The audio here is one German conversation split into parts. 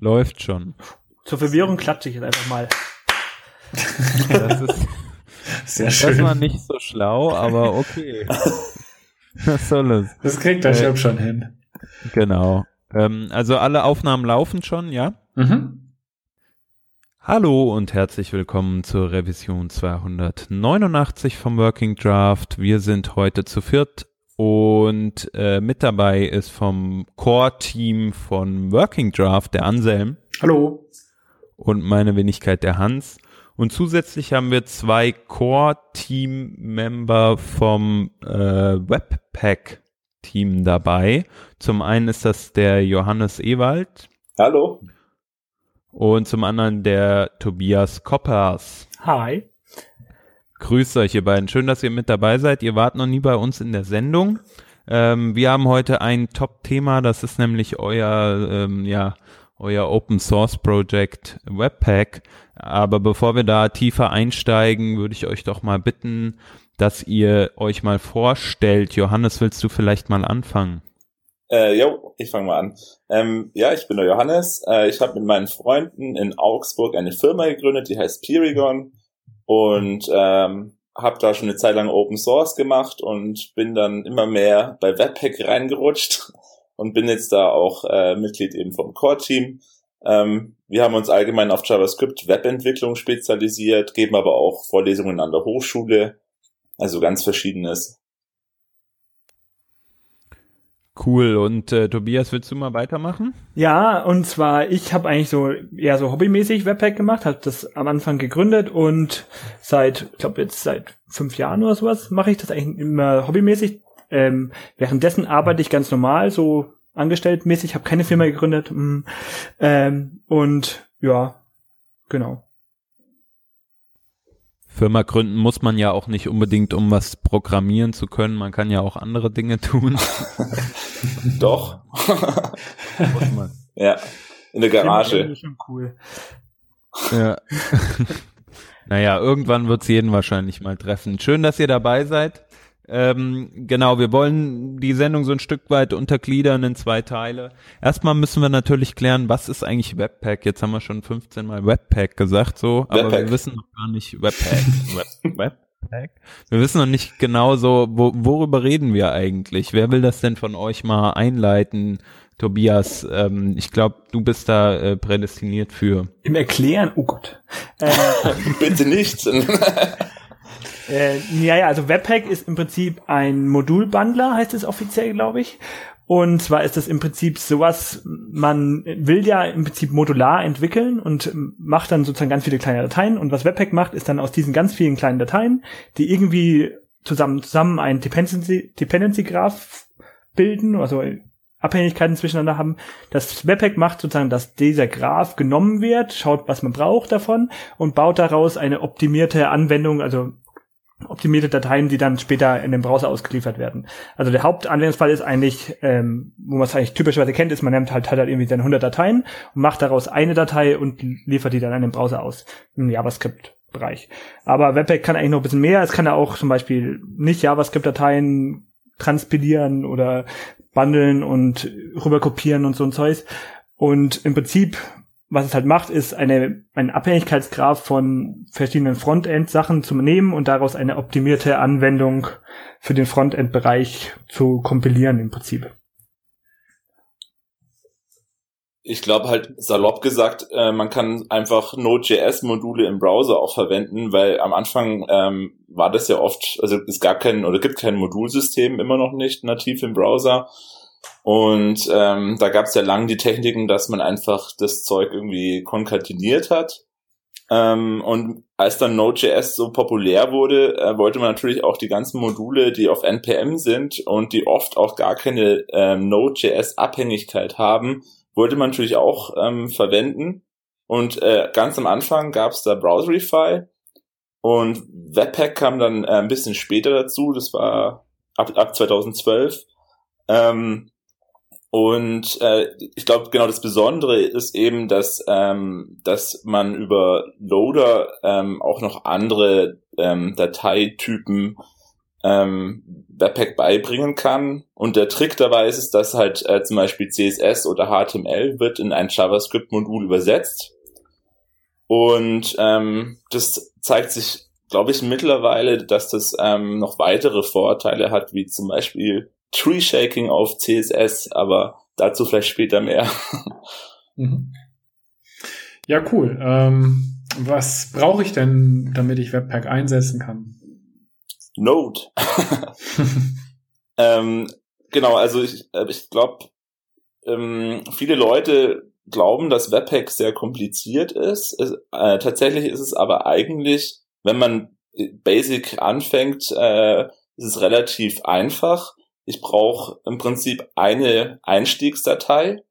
Läuft schon. Zur Verwirrung klatsche ich jetzt einfach mal. Das ist Sehr schön. das war nicht so schlau, aber okay. Was soll es? Das kriegt der Äh, Chef schon hin. Genau. Ähm, also alle Aufnahmen laufen schon, ja? Mhm. Hallo und herzlich willkommen zur Revision 289 vom Working Draft. Wir sind heute zu viert und äh, mit dabei ist vom Core-Team von Working Draft der Anselm Hallo. und meine Wenigkeit der Hans. Und zusätzlich haben wir zwei Core-Team-Member vom äh, Webpack-Team dabei. Zum einen ist das der Johannes Ewald Hallo. und zum anderen der Tobias Koppers. Hi. Grüßt euch, ihr beiden. Schön, dass ihr mit dabei seid. Ihr wart noch nie bei uns in der Sendung. Ähm, wir haben heute ein Top-Thema, das ist nämlich euer, ähm, ja, euer Open Source Project Webpack. Aber bevor wir da tiefer einsteigen, würde ich euch doch mal bitten, dass ihr euch mal vorstellt. Johannes, willst du vielleicht mal anfangen? Äh, jo, ich fange mal an. Ähm, ja, ich bin der Johannes. Äh, ich habe mit meinen Freunden in Augsburg eine Firma gegründet, die heißt Pirigon und ähm, habe da schon eine Zeit lang Open Source gemacht und bin dann immer mehr bei Webpack reingerutscht und bin jetzt da auch äh, Mitglied eben vom Core-Team. Ähm, wir haben uns allgemein auf JavaScript Webentwicklung spezialisiert, geben aber auch Vorlesungen an der Hochschule, also ganz verschiedenes. Cool. Und äh, Tobias, willst du mal weitermachen? Ja, und zwar, ich habe eigentlich so eher so hobbymäßig Webpack gemacht, habe das am Anfang gegründet und seit, ich glaube jetzt seit fünf Jahren oder sowas, mache ich das eigentlich immer hobbymäßig. Ähm, währenddessen arbeite ich ganz normal, so angestelltmäßig, habe keine Firma gegründet. mm, Ähm, und ja, genau. Firma gründen muss man ja auch nicht unbedingt, um was programmieren zu können. Man kann ja auch andere Dinge tun. Doch. Muss man. ja. In der Garage. gründen ist schon cool. Ja. naja, irgendwann wird's jeden wahrscheinlich mal treffen. Schön, dass ihr dabei seid. Ähm, genau, wir wollen die Sendung so ein Stück weit untergliedern in zwei Teile. Erstmal müssen wir natürlich klären, was ist eigentlich Webpack? Jetzt haben wir schon 15 Mal Webpack gesagt, so, aber Webpack. wir wissen noch gar nicht Webpack. Web, Webpack? Wir wissen noch nicht genau so, wo, worüber reden wir eigentlich? Wer will das denn von euch mal einleiten? Tobias, ähm, ich glaube, du bist da äh, prädestiniert für. Im Erklären, oh Gott. Ähm, Bitte nicht. Äh, ja, ja, also Webpack ist im Prinzip ein Modulbundler, heißt es offiziell, glaube ich. Und zwar ist das im Prinzip sowas, man will ja im Prinzip modular entwickeln und macht dann sozusagen ganz viele kleine Dateien. Und was Webpack macht, ist dann aus diesen ganz vielen kleinen Dateien, die irgendwie zusammen, zusammen ein Dependency, Dependency Graph bilden, also Abhängigkeiten zwischeneinander haben. Das Webpack macht sozusagen, dass dieser Graph genommen wird, schaut, was man braucht davon und baut daraus eine optimierte Anwendung, also optimierte Dateien, die dann später in den Browser ausgeliefert werden. Also der Hauptanwendungsfall ist eigentlich, ähm, wo man es eigentlich typischerweise kennt, ist, man nimmt halt, halt irgendwie seine 100 Dateien und macht daraus eine Datei und liefert die dann in den Browser aus, im JavaScript-Bereich. Aber Webpack kann eigentlich noch ein bisschen mehr. Es kann ja auch zum Beispiel nicht JavaScript-Dateien transpilieren oder bundeln und rüberkopieren und so ein Zeug. Und im Prinzip was es halt macht, ist eine, einen Abhängigkeitsgraph von verschiedenen Frontend-Sachen zu nehmen und daraus eine optimierte Anwendung für den Frontend-Bereich zu kompilieren im Prinzip. Ich glaube halt salopp gesagt, äh, man kann einfach Node.js-Module im Browser auch verwenden, weil am Anfang ähm, war das ja oft, also es gab kein oder gibt kein Modulsystem immer noch nicht nativ im Browser. Und ähm, da gab es ja lange die Techniken, dass man einfach das Zeug irgendwie konkateniert hat. Ähm, und als dann Node.js so populär wurde, äh, wollte man natürlich auch die ganzen Module, die auf NPM sind und die oft auch gar keine ähm, Node.js-Abhängigkeit haben, wollte man natürlich auch ähm, verwenden. Und äh, ganz am Anfang gab es da Browserify und Webpack kam dann äh, ein bisschen später dazu, das war ab, ab 2012. Ähm, und äh, ich glaube, genau das Besondere ist eben, dass, ähm, dass man über Loader ähm, auch noch andere ähm, Dateitypen ähm, Webpack beibringen kann. Und der Trick dabei ist es, dass halt äh, zum Beispiel CSS oder HTML wird in ein JavaScript-Modul übersetzt. Und ähm, das zeigt sich, glaube ich, mittlerweile, dass das ähm, noch weitere Vorteile hat, wie zum Beispiel Tree Shaking auf CSS, aber dazu vielleicht später mehr. Mhm. Ja, cool. Ähm, was brauche ich denn, damit ich Webpack einsetzen kann? Node. ähm, genau, also ich, äh, ich glaube, ähm, viele Leute glauben, dass Webpack sehr kompliziert ist. Es, äh, tatsächlich ist es aber eigentlich, wenn man Basic anfängt, äh, ist es relativ einfach. Ich brauche im Prinzip eine Einstiegsdatei,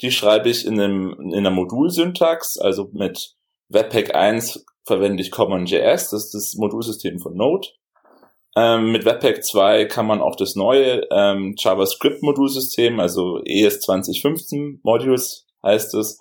die schreibe ich in, einem, in einer Modulsyntax, also mit Webpack 1 verwende ich CommonJS, das ist das Modulsystem von Node. Ähm, mit Webpack 2 kann man auch das neue ähm, JavaScript-Modulsystem, also ES 2015 Modules heißt es,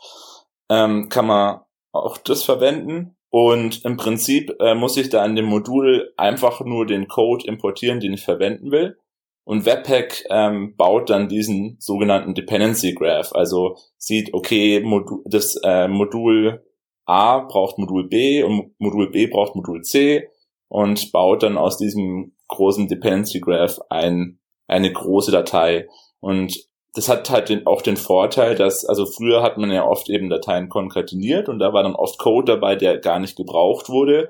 ähm, kann man auch das verwenden. Und im Prinzip äh, muss ich da in dem Modul einfach nur den Code importieren, den ich verwenden will. Und Webpack ähm, baut dann diesen sogenannten Dependency Graph, also sieht, okay, Modul, das äh, Modul A braucht Modul B und Modul B braucht Modul C und baut dann aus diesem großen Dependency Graph ein, eine große Datei. Und das hat halt den, auch den Vorteil, dass, also früher hat man ja oft eben Dateien konkateniert und da war dann oft Code dabei, der gar nicht gebraucht wurde,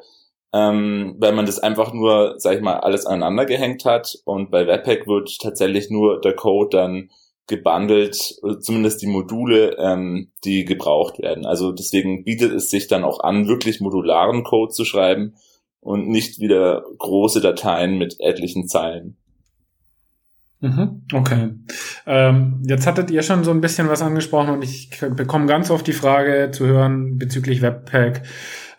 ähm, weil man das einfach nur, sag ich mal, alles aneinander gehängt hat und bei Webpack wird tatsächlich nur der Code dann gebundelt, zumindest die Module, ähm, die gebraucht werden. Also deswegen bietet es sich dann auch an, wirklich modularen Code zu schreiben und nicht wieder große Dateien mit etlichen Zeilen. Mhm, okay. Ähm, jetzt hattet ihr schon so ein bisschen was angesprochen und ich bekomme ganz oft die Frage zu hören bezüglich Webpack.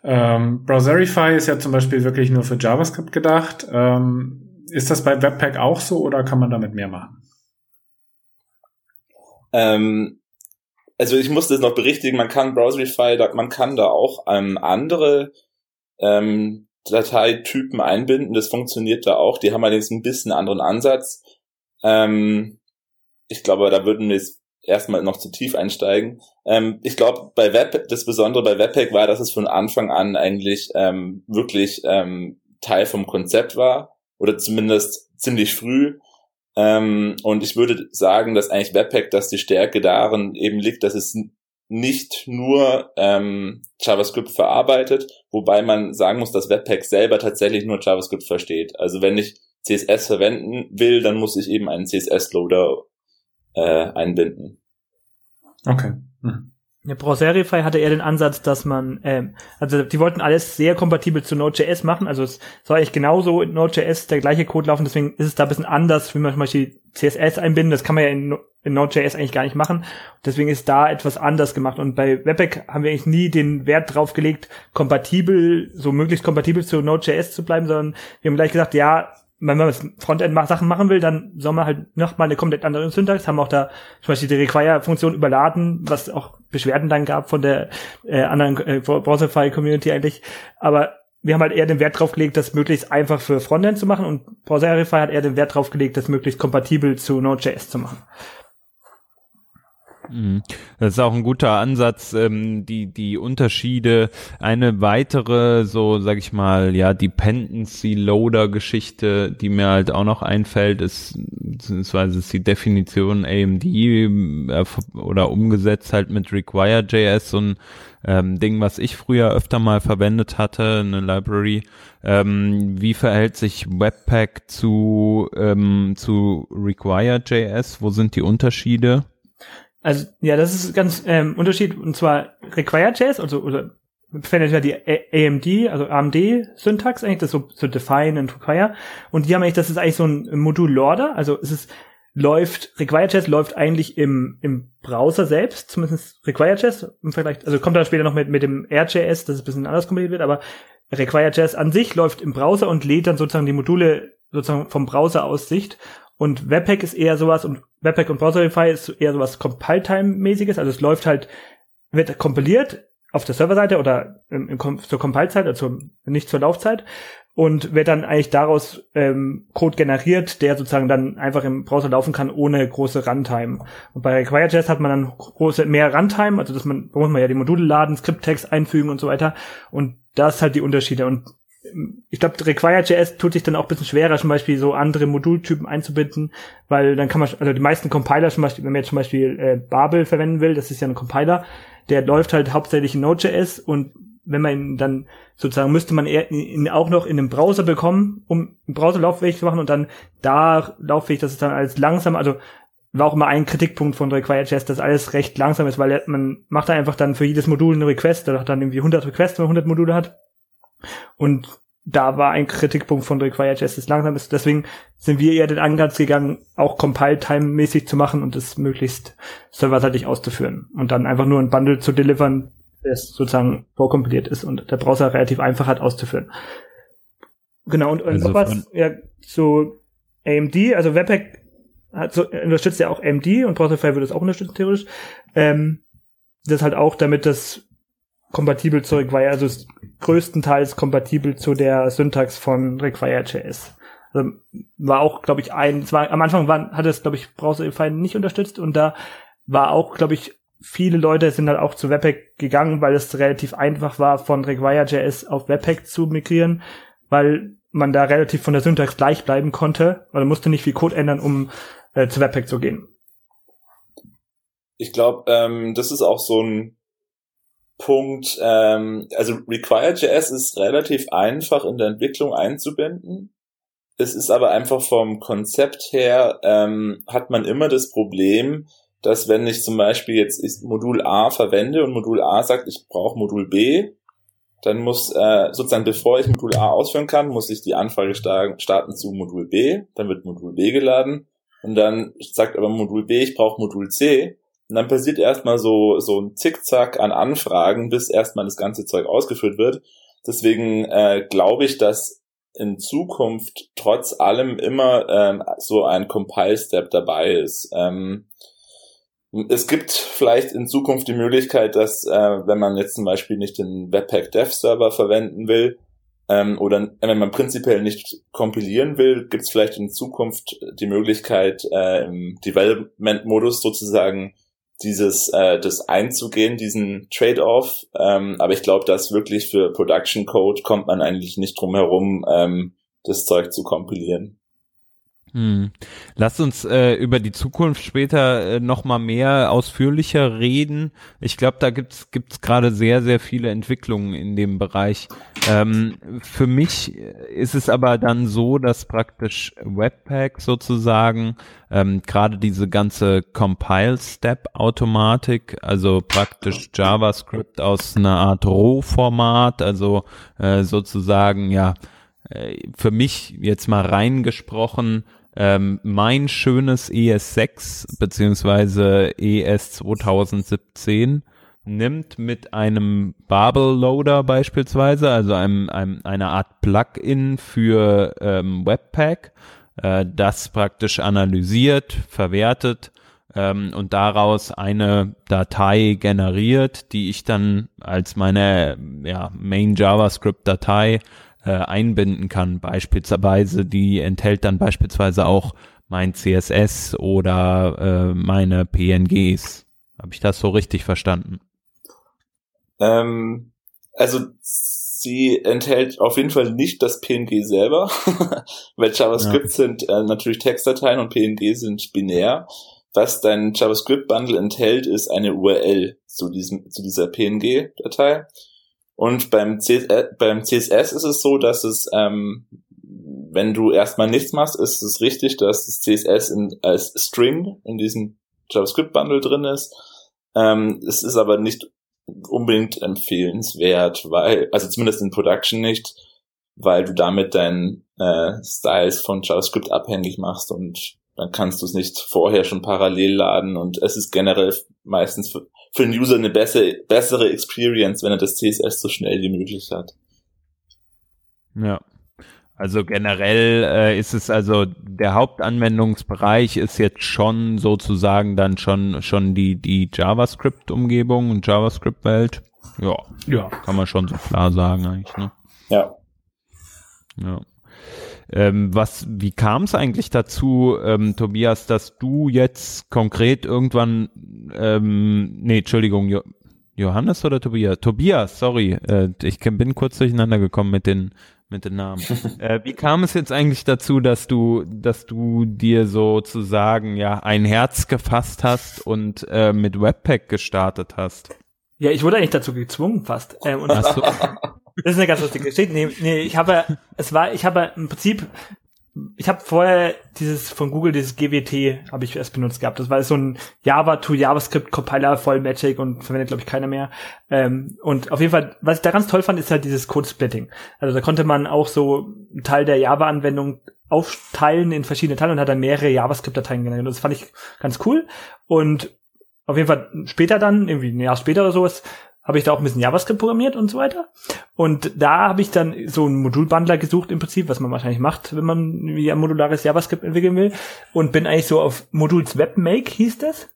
Ähm, Browserify ist ja zum Beispiel wirklich nur für JavaScript gedacht. Ähm, ist das bei Webpack auch so oder kann man damit mehr machen? Ähm, also ich muss das noch berichtigen, man kann Browserify, man kann da auch ähm, andere ähm, Dateitypen einbinden, das funktioniert da auch. Die haben allerdings ein bisschen anderen Ansatz. Ähm, ich glaube, da würden wir jetzt erstmal noch zu tief einsteigen. Ähm, ich glaube, bei Web, das Besondere bei Webpack war, dass es von Anfang an eigentlich ähm, wirklich ähm, Teil vom Konzept war oder zumindest ziemlich früh. Ähm, und ich würde sagen, dass eigentlich Webpack, dass die Stärke darin eben liegt, dass es nicht nur ähm, JavaScript verarbeitet, wobei man sagen muss, dass Webpack selber tatsächlich nur JavaScript versteht. Also wenn ich CSS verwenden will, dann muss ich eben einen CSS-Loader äh, einbinden. Okay. Hm. Ja, Browserify hatte eher den Ansatz, dass man, ähm, also die wollten alles sehr kompatibel zu Node.js machen, also es soll eigentlich genauso in Node.js der gleiche Code laufen, deswegen ist es da ein bisschen anders, wie man zum Beispiel CSS einbinden, das kann man ja in, in Node.js eigentlich gar nicht machen, deswegen ist da etwas anders gemacht. Und bei Webpack haben wir eigentlich nie den Wert drauf gelegt, kompatibel, so möglichst kompatibel zu Node.js zu bleiben, sondern wir haben gleich gesagt, ja, wenn man Frontend Sachen machen will, dann soll man halt noch mal eine komplett andere Syntax, haben auch da zum Beispiel die Require-Funktion überladen, was auch Beschwerden dann gab von der äh, anderen äh, Browserify-Community eigentlich. Aber wir haben halt eher den Wert drauf gelegt, das möglichst einfach für Frontend zu machen und Browserify hat eher den Wert drauf gelegt, das möglichst kompatibel zu Node.js zu machen. Mhm. Das ist auch ein guter Ansatz, ähm, die, die Unterschiede. Eine weitere, so sag ich mal, ja, Dependency Loader Geschichte, die mir halt auch noch einfällt, ist, beziehungsweise ist die Definition AMD äh, oder umgesetzt halt mit Require.js, so ein ähm, Ding, was ich früher öfter mal verwendet hatte, eine Library. Ähm, wie verhält sich Webpack zu, ähm, zu Require.js? Wo sind die Unterschiede? Also, ja, das ist ganz ähm, Unterschied, und zwar Require.js, also oder verwendet ja die AMD, also AMD-Syntax eigentlich, das so, so define und require. Und die haben eigentlich, das ist eigentlich so ein Modul Loader, also es ist läuft, Require.js läuft eigentlich im, im Browser selbst, zumindest Require.js im Vergleich, also kommt dann später noch mit, mit dem R.js, dass es ein bisschen anders kombiniert wird, aber Require.js an sich läuft im Browser und lädt dann sozusagen die Module sozusagen vom Browser aus Sicht und Webpack ist eher sowas und Webpack und Browserify ist eher sowas Compile-Time-mäßiges. Also es läuft halt, wird kompiliert auf der Serverseite oder im, im, zur Compile-Zeit, also nicht zur Laufzeit. und wird dann eigentlich daraus ähm, Code generiert, der sozusagen dann einfach im Browser laufen kann ohne große Runtime. Und bei Require.js hat man dann große mehr Runtime, also dass man da muss man ja die Module laden, Skripttext einfügen und so weiter. Und das halt die Unterschiede. Und ich glaube, Require.js tut sich dann auch ein bisschen schwerer, zum Beispiel so andere Modultypen einzubinden, weil dann kann man, also die meisten Compiler zum Beispiel, wenn man jetzt zum Beispiel äh, Babel verwenden will, das ist ja ein Compiler, der läuft halt hauptsächlich in Node.js und wenn man ihn dann sozusagen müsste man ihn auch noch in einem Browser bekommen, um einen Browser lauffähig zu machen und dann da lauffähig, dass es dann alles langsam, also war auch immer ein Kritikpunkt von Require.js, dass alles recht langsam ist, weil man macht da einfach dann für jedes Modul eine Request, da hat dann irgendwie 100 Requests, wenn man 100 Module hat. Und da war ein Kritikpunkt von Require.js, dass es langsam ist. Deswegen sind wir eher den Ansatz gegangen, auch Compile-Time-mäßig zu machen und es möglichst serverseitig auszuführen. Und dann einfach nur ein Bundle zu delivern, das sozusagen vorkompiliert ist und der Browser relativ einfach hat auszuführen. Genau, und, also was, ja, so AMD, also Webpack hat so, unterstützt ja auch AMD und Browserify würde es auch unterstützen, theoretisch. Ähm, das halt auch, damit das kompatibel zu Require, also größtenteils kompatibel zu der Syntax von Require.js. Also war auch, glaube ich, ein, es war, am Anfang war, hat es, glaube ich, Browserify nicht unterstützt und da war auch, glaube ich, viele Leute sind halt auch zu Webpack gegangen, weil es relativ einfach war, von Require.js auf Webpack zu migrieren, weil man da relativ von der Syntax gleich bleiben konnte, man musste nicht viel Code ändern, um äh, zu Webpack zu gehen. Ich glaube, ähm, das ist auch so ein Punkt, ähm, also Require.js ist relativ einfach in der Entwicklung einzubinden. Es ist aber einfach vom Konzept her, ähm, hat man immer das Problem, dass wenn ich zum Beispiel jetzt Modul A verwende und Modul A sagt, ich brauche Modul B, dann muss äh, sozusagen, bevor ich Modul A ausführen kann, muss ich die Anfrage starten zu Modul B, dann wird Modul B geladen. Und dann sagt aber Modul B, ich brauche Modul C und dann passiert erstmal so, so ein Zickzack an Anfragen, bis erstmal das ganze Zeug ausgeführt wird. Deswegen äh, glaube ich, dass in Zukunft trotz allem immer ähm, so ein Compile-Step dabei ist. Ähm, es gibt vielleicht in Zukunft die Möglichkeit, dass äh, wenn man jetzt zum Beispiel nicht den Webpack Dev Server verwenden will ähm, oder wenn man prinzipiell nicht kompilieren will, gibt es vielleicht in Zukunft die Möglichkeit äh, im Development-Modus sozusagen dieses äh, das einzugehen, diesen Trade-off. Ähm, aber ich glaube, dass wirklich für Production Code kommt man eigentlich nicht drum herum, ähm, das Zeug zu kompilieren. Hm. Lass uns äh, über die Zukunft später äh, noch mal mehr ausführlicher reden. Ich glaube, da gibt's gibt's gerade sehr sehr viele Entwicklungen in dem Bereich. Ähm, für mich ist es aber dann so, dass praktisch Webpack sozusagen ähm, gerade diese ganze Compile-Step-Automatik, also praktisch JavaScript aus einer Art Rohformat, also äh, sozusagen ja äh, für mich jetzt mal reingesprochen ähm, mein schönes ES6 beziehungsweise ES 2017 nimmt mit einem Babel Loader beispielsweise, also einem, einem einer Art Plugin für ähm, Webpack, äh, das praktisch analysiert, verwertet ähm, und daraus eine Datei generiert, die ich dann als meine ja, Main JavaScript Datei äh, einbinden kann. Beispielsweise, die enthält dann beispielsweise auch mein CSS oder äh, meine PNGs. Habe ich das so richtig verstanden? Ähm, also sie enthält auf jeden Fall nicht das PNG selber, weil JavaScript ja. sind äh, natürlich Textdateien und PNG sind binär. Was dein JavaScript-Bundle enthält, ist eine URL zu diesem zu dieser PNG-Datei und beim, CSS, äh, beim CSS ist es so, dass es, ähm, wenn du erstmal nichts machst, ist es richtig, dass das CSS in, als String in diesem JavaScript-Bundle drin ist. Ähm, es ist aber nicht unbedingt empfehlenswert, weil, also zumindest in Production nicht, weil du damit deinen äh, Styles von JavaScript abhängig machst und dann kannst du es nicht vorher schon parallel laden und es ist generell meistens für, den User eine bessere, bessere Experience, wenn er das CSS so schnell wie möglich hat. Ja. Also generell äh, ist es also der Hauptanwendungsbereich ist jetzt schon sozusagen dann schon schon die die JavaScript Umgebung und JavaScript Welt. Ja, ja, kann man schon so klar sagen eigentlich. Ne? Ja. Ja. Ähm, was, wie kam es eigentlich dazu, ähm, Tobias, dass du jetzt konkret irgendwann, ähm, nee, Entschuldigung, jo Johannes oder Tobias? Tobias, sorry, äh, ich bin kurz durcheinander gekommen mit den mit den Namen. äh, wie kam es jetzt eigentlich dazu, dass du, dass du dir sozusagen ja ein Herz gefasst hast und äh, mit Webpack gestartet hast? Ja, ich wurde eigentlich dazu gezwungen fast. Ähm, und Ach so. Das ist eine ganz lustige Geschichte. Nee, nee, ich habe, es war, ich habe im Prinzip, ich habe vorher dieses von Google, dieses GWT, habe ich erst benutzt gehabt. Das war so ein Java to JavaScript Compiler voll Magic und verwendet, glaube ich, keiner mehr. Ähm, und auf jeden Fall, was ich da ganz toll fand, ist halt dieses Code-Splitting. Also da konnte man auch so einen Teil der Java-Anwendung aufteilen in verschiedene Teile und hat dann mehrere JavaScript-Dateien generiert. Das fand ich ganz cool. Und auf jeden Fall später dann, irgendwie ein Jahr später oder sowas, habe ich da auch ein bisschen JavaScript programmiert und so weiter. Und da habe ich dann so einen Modulbundler gesucht im Prinzip, was man wahrscheinlich macht, wenn man wie ein modulares JavaScript entwickeln will. Und bin eigentlich so auf Moduls Webmake hieß das.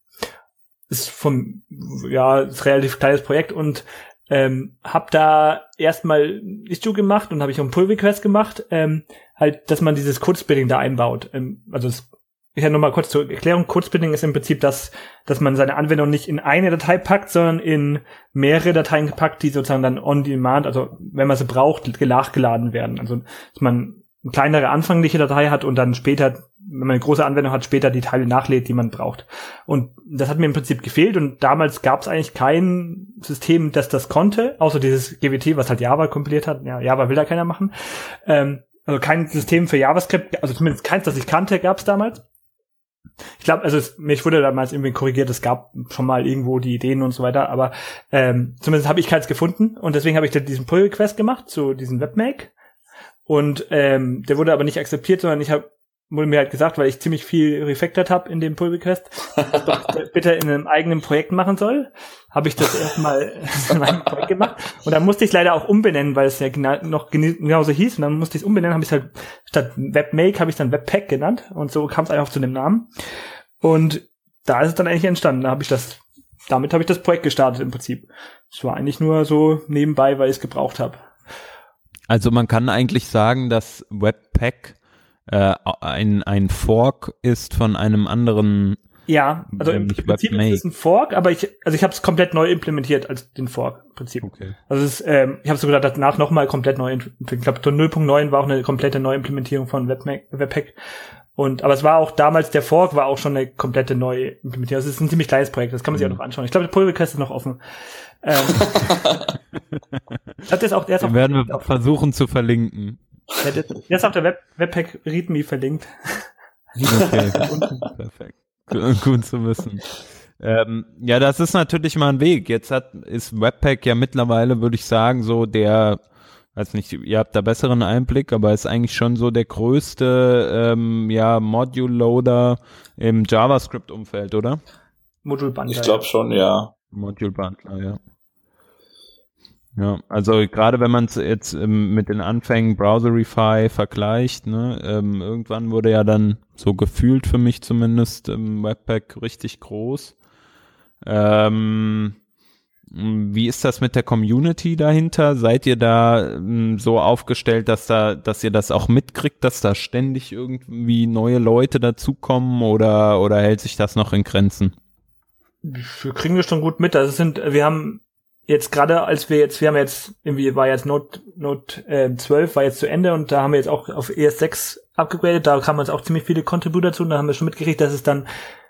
Ist vom, ja, ist relativ kleines Projekt und ähm, habe da erstmal Issue gemacht und habe ich auch einen Pull Request gemacht, ähm, halt, dass man dieses Code Splitting da einbaut. Ähm, also das ich habe nochmal kurz zur Erklärung. Codesplitting ist im Prinzip das, dass man seine Anwendung nicht in eine Datei packt, sondern in mehrere Dateien packt, die sozusagen dann on demand, also wenn man sie braucht, nachgeladen werden. Also, dass man eine kleinere anfängliche Datei hat und dann später, wenn man eine große Anwendung hat, später die Teile nachlädt, die man braucht. Und das hat mir im Prinzip gefehlt und damals gab es eigentlich kein System, das das konnte, außer dieses GWT, was halt Java kompiliert hat. Ja, Java will da keiner machen. Ähm, also kein System für JavaScript, also zumindest keins, das ich kannte, gab es damals. Ich glaube, also es, mich wurde damals irgendwie korrigiert, es gab schon mal irgendwo die Ideen und so weiter, aber ähm, zumindest habe ich keins gefunden und deswegen habe ich diesen Pull-Request gemacht zu diesem Webmake. Und ähm, der wurde aber nicht akzeptiert, sondern ich habe wurde mir halt gesagt, weil ich ziemlich viel refactored habe in dem Pull Request, dass bitte in einem eigenen Projekt machen soll, habe ich das erstmal in meinem Projekt gemacht. Und dann musste ich leider auch umbenennen, weil es ja genau, noch genauso hieß. Und dann musste ich es umbenennen, habe ich halt statt Webmake habe ich dann Webpack genannt. Und so kam es einfach zu dem Namen. Und da ist es dann eigentlich entstanden, da habe ich das damit habe ich das Projekt gestartet im Prinzip. Es war eigentlich nur so nebenbei, weil ich es gebraucht habe. Also man kann eigentlich sagen, dass Webpack äh, ein, ein Fork ist von einem anderen. Ja, also im Prinzip ist es ein Fork, aber ich, also ich habe es komplett neu implementiert als den Fork im Prinzip. Okay. Also es ist, ähm, ich habe sogar danach nochmal komplett neu, ich glaube 0.9 war auch eine komplette Neuimplementierung von Webpack, Webpack. Und aber es war auch damals der Fork war auch schon eine komplette neue Implementierung. Also es ist ein ziemlich kleines Projekt, das kann man sich mhm. auch noch anschauen. Ich glaube, der Pull Request ist noch offen. Ähm, das ist auch, der ist auch, werden wir versuchen zu verlinken. Ja, der, der ist auf der Web Webpack README verlinkt. Okay, perfekt. Gut zu wissen. Ähm, ja, das ist natürlich mal ein Weg. Jetzt hat, ist Webpack ja mittlerweile, würde ich sagen, so der, weiß nicht, ihr habt da besseren Einblick, aber ist eigentlich schon so der größte, ähm, ja, Module-Loader im JavaScript-Umfeld, oder? Module-Bundler. Ich glaube schon, ja. Module-Bundler, ja. Ja, also gerade wenn man es jetzt ähm, mit den Anfängen Browserify vergleicht, ne, ähm, irgendwann wurde ja dann so gefühlt für mich zumindest im Webpack richtig groß. Ähm, wie ist das mit der Community dahinter? Seid ihr da ähm, so aufgestellt, dass da, dass ihr das auch mitkriegt, dass da ständig irgendwie neue Leute dazukommen oder oder hält sich das noch in Grenzen? Wir kriegen das schon gut mit. Also es sind, wir haben jetzt gerade als wir jetzt, wir haben jetzt, irgendwie war jetzt Note, Note äh, 12 war jetzt zu Ende und da haben wir jetzt auch auf ES6 abgegradet, da kamen jetzt auch ziemlich viele Contributor zu und da haben wir schon mitgekriegt, dass es dann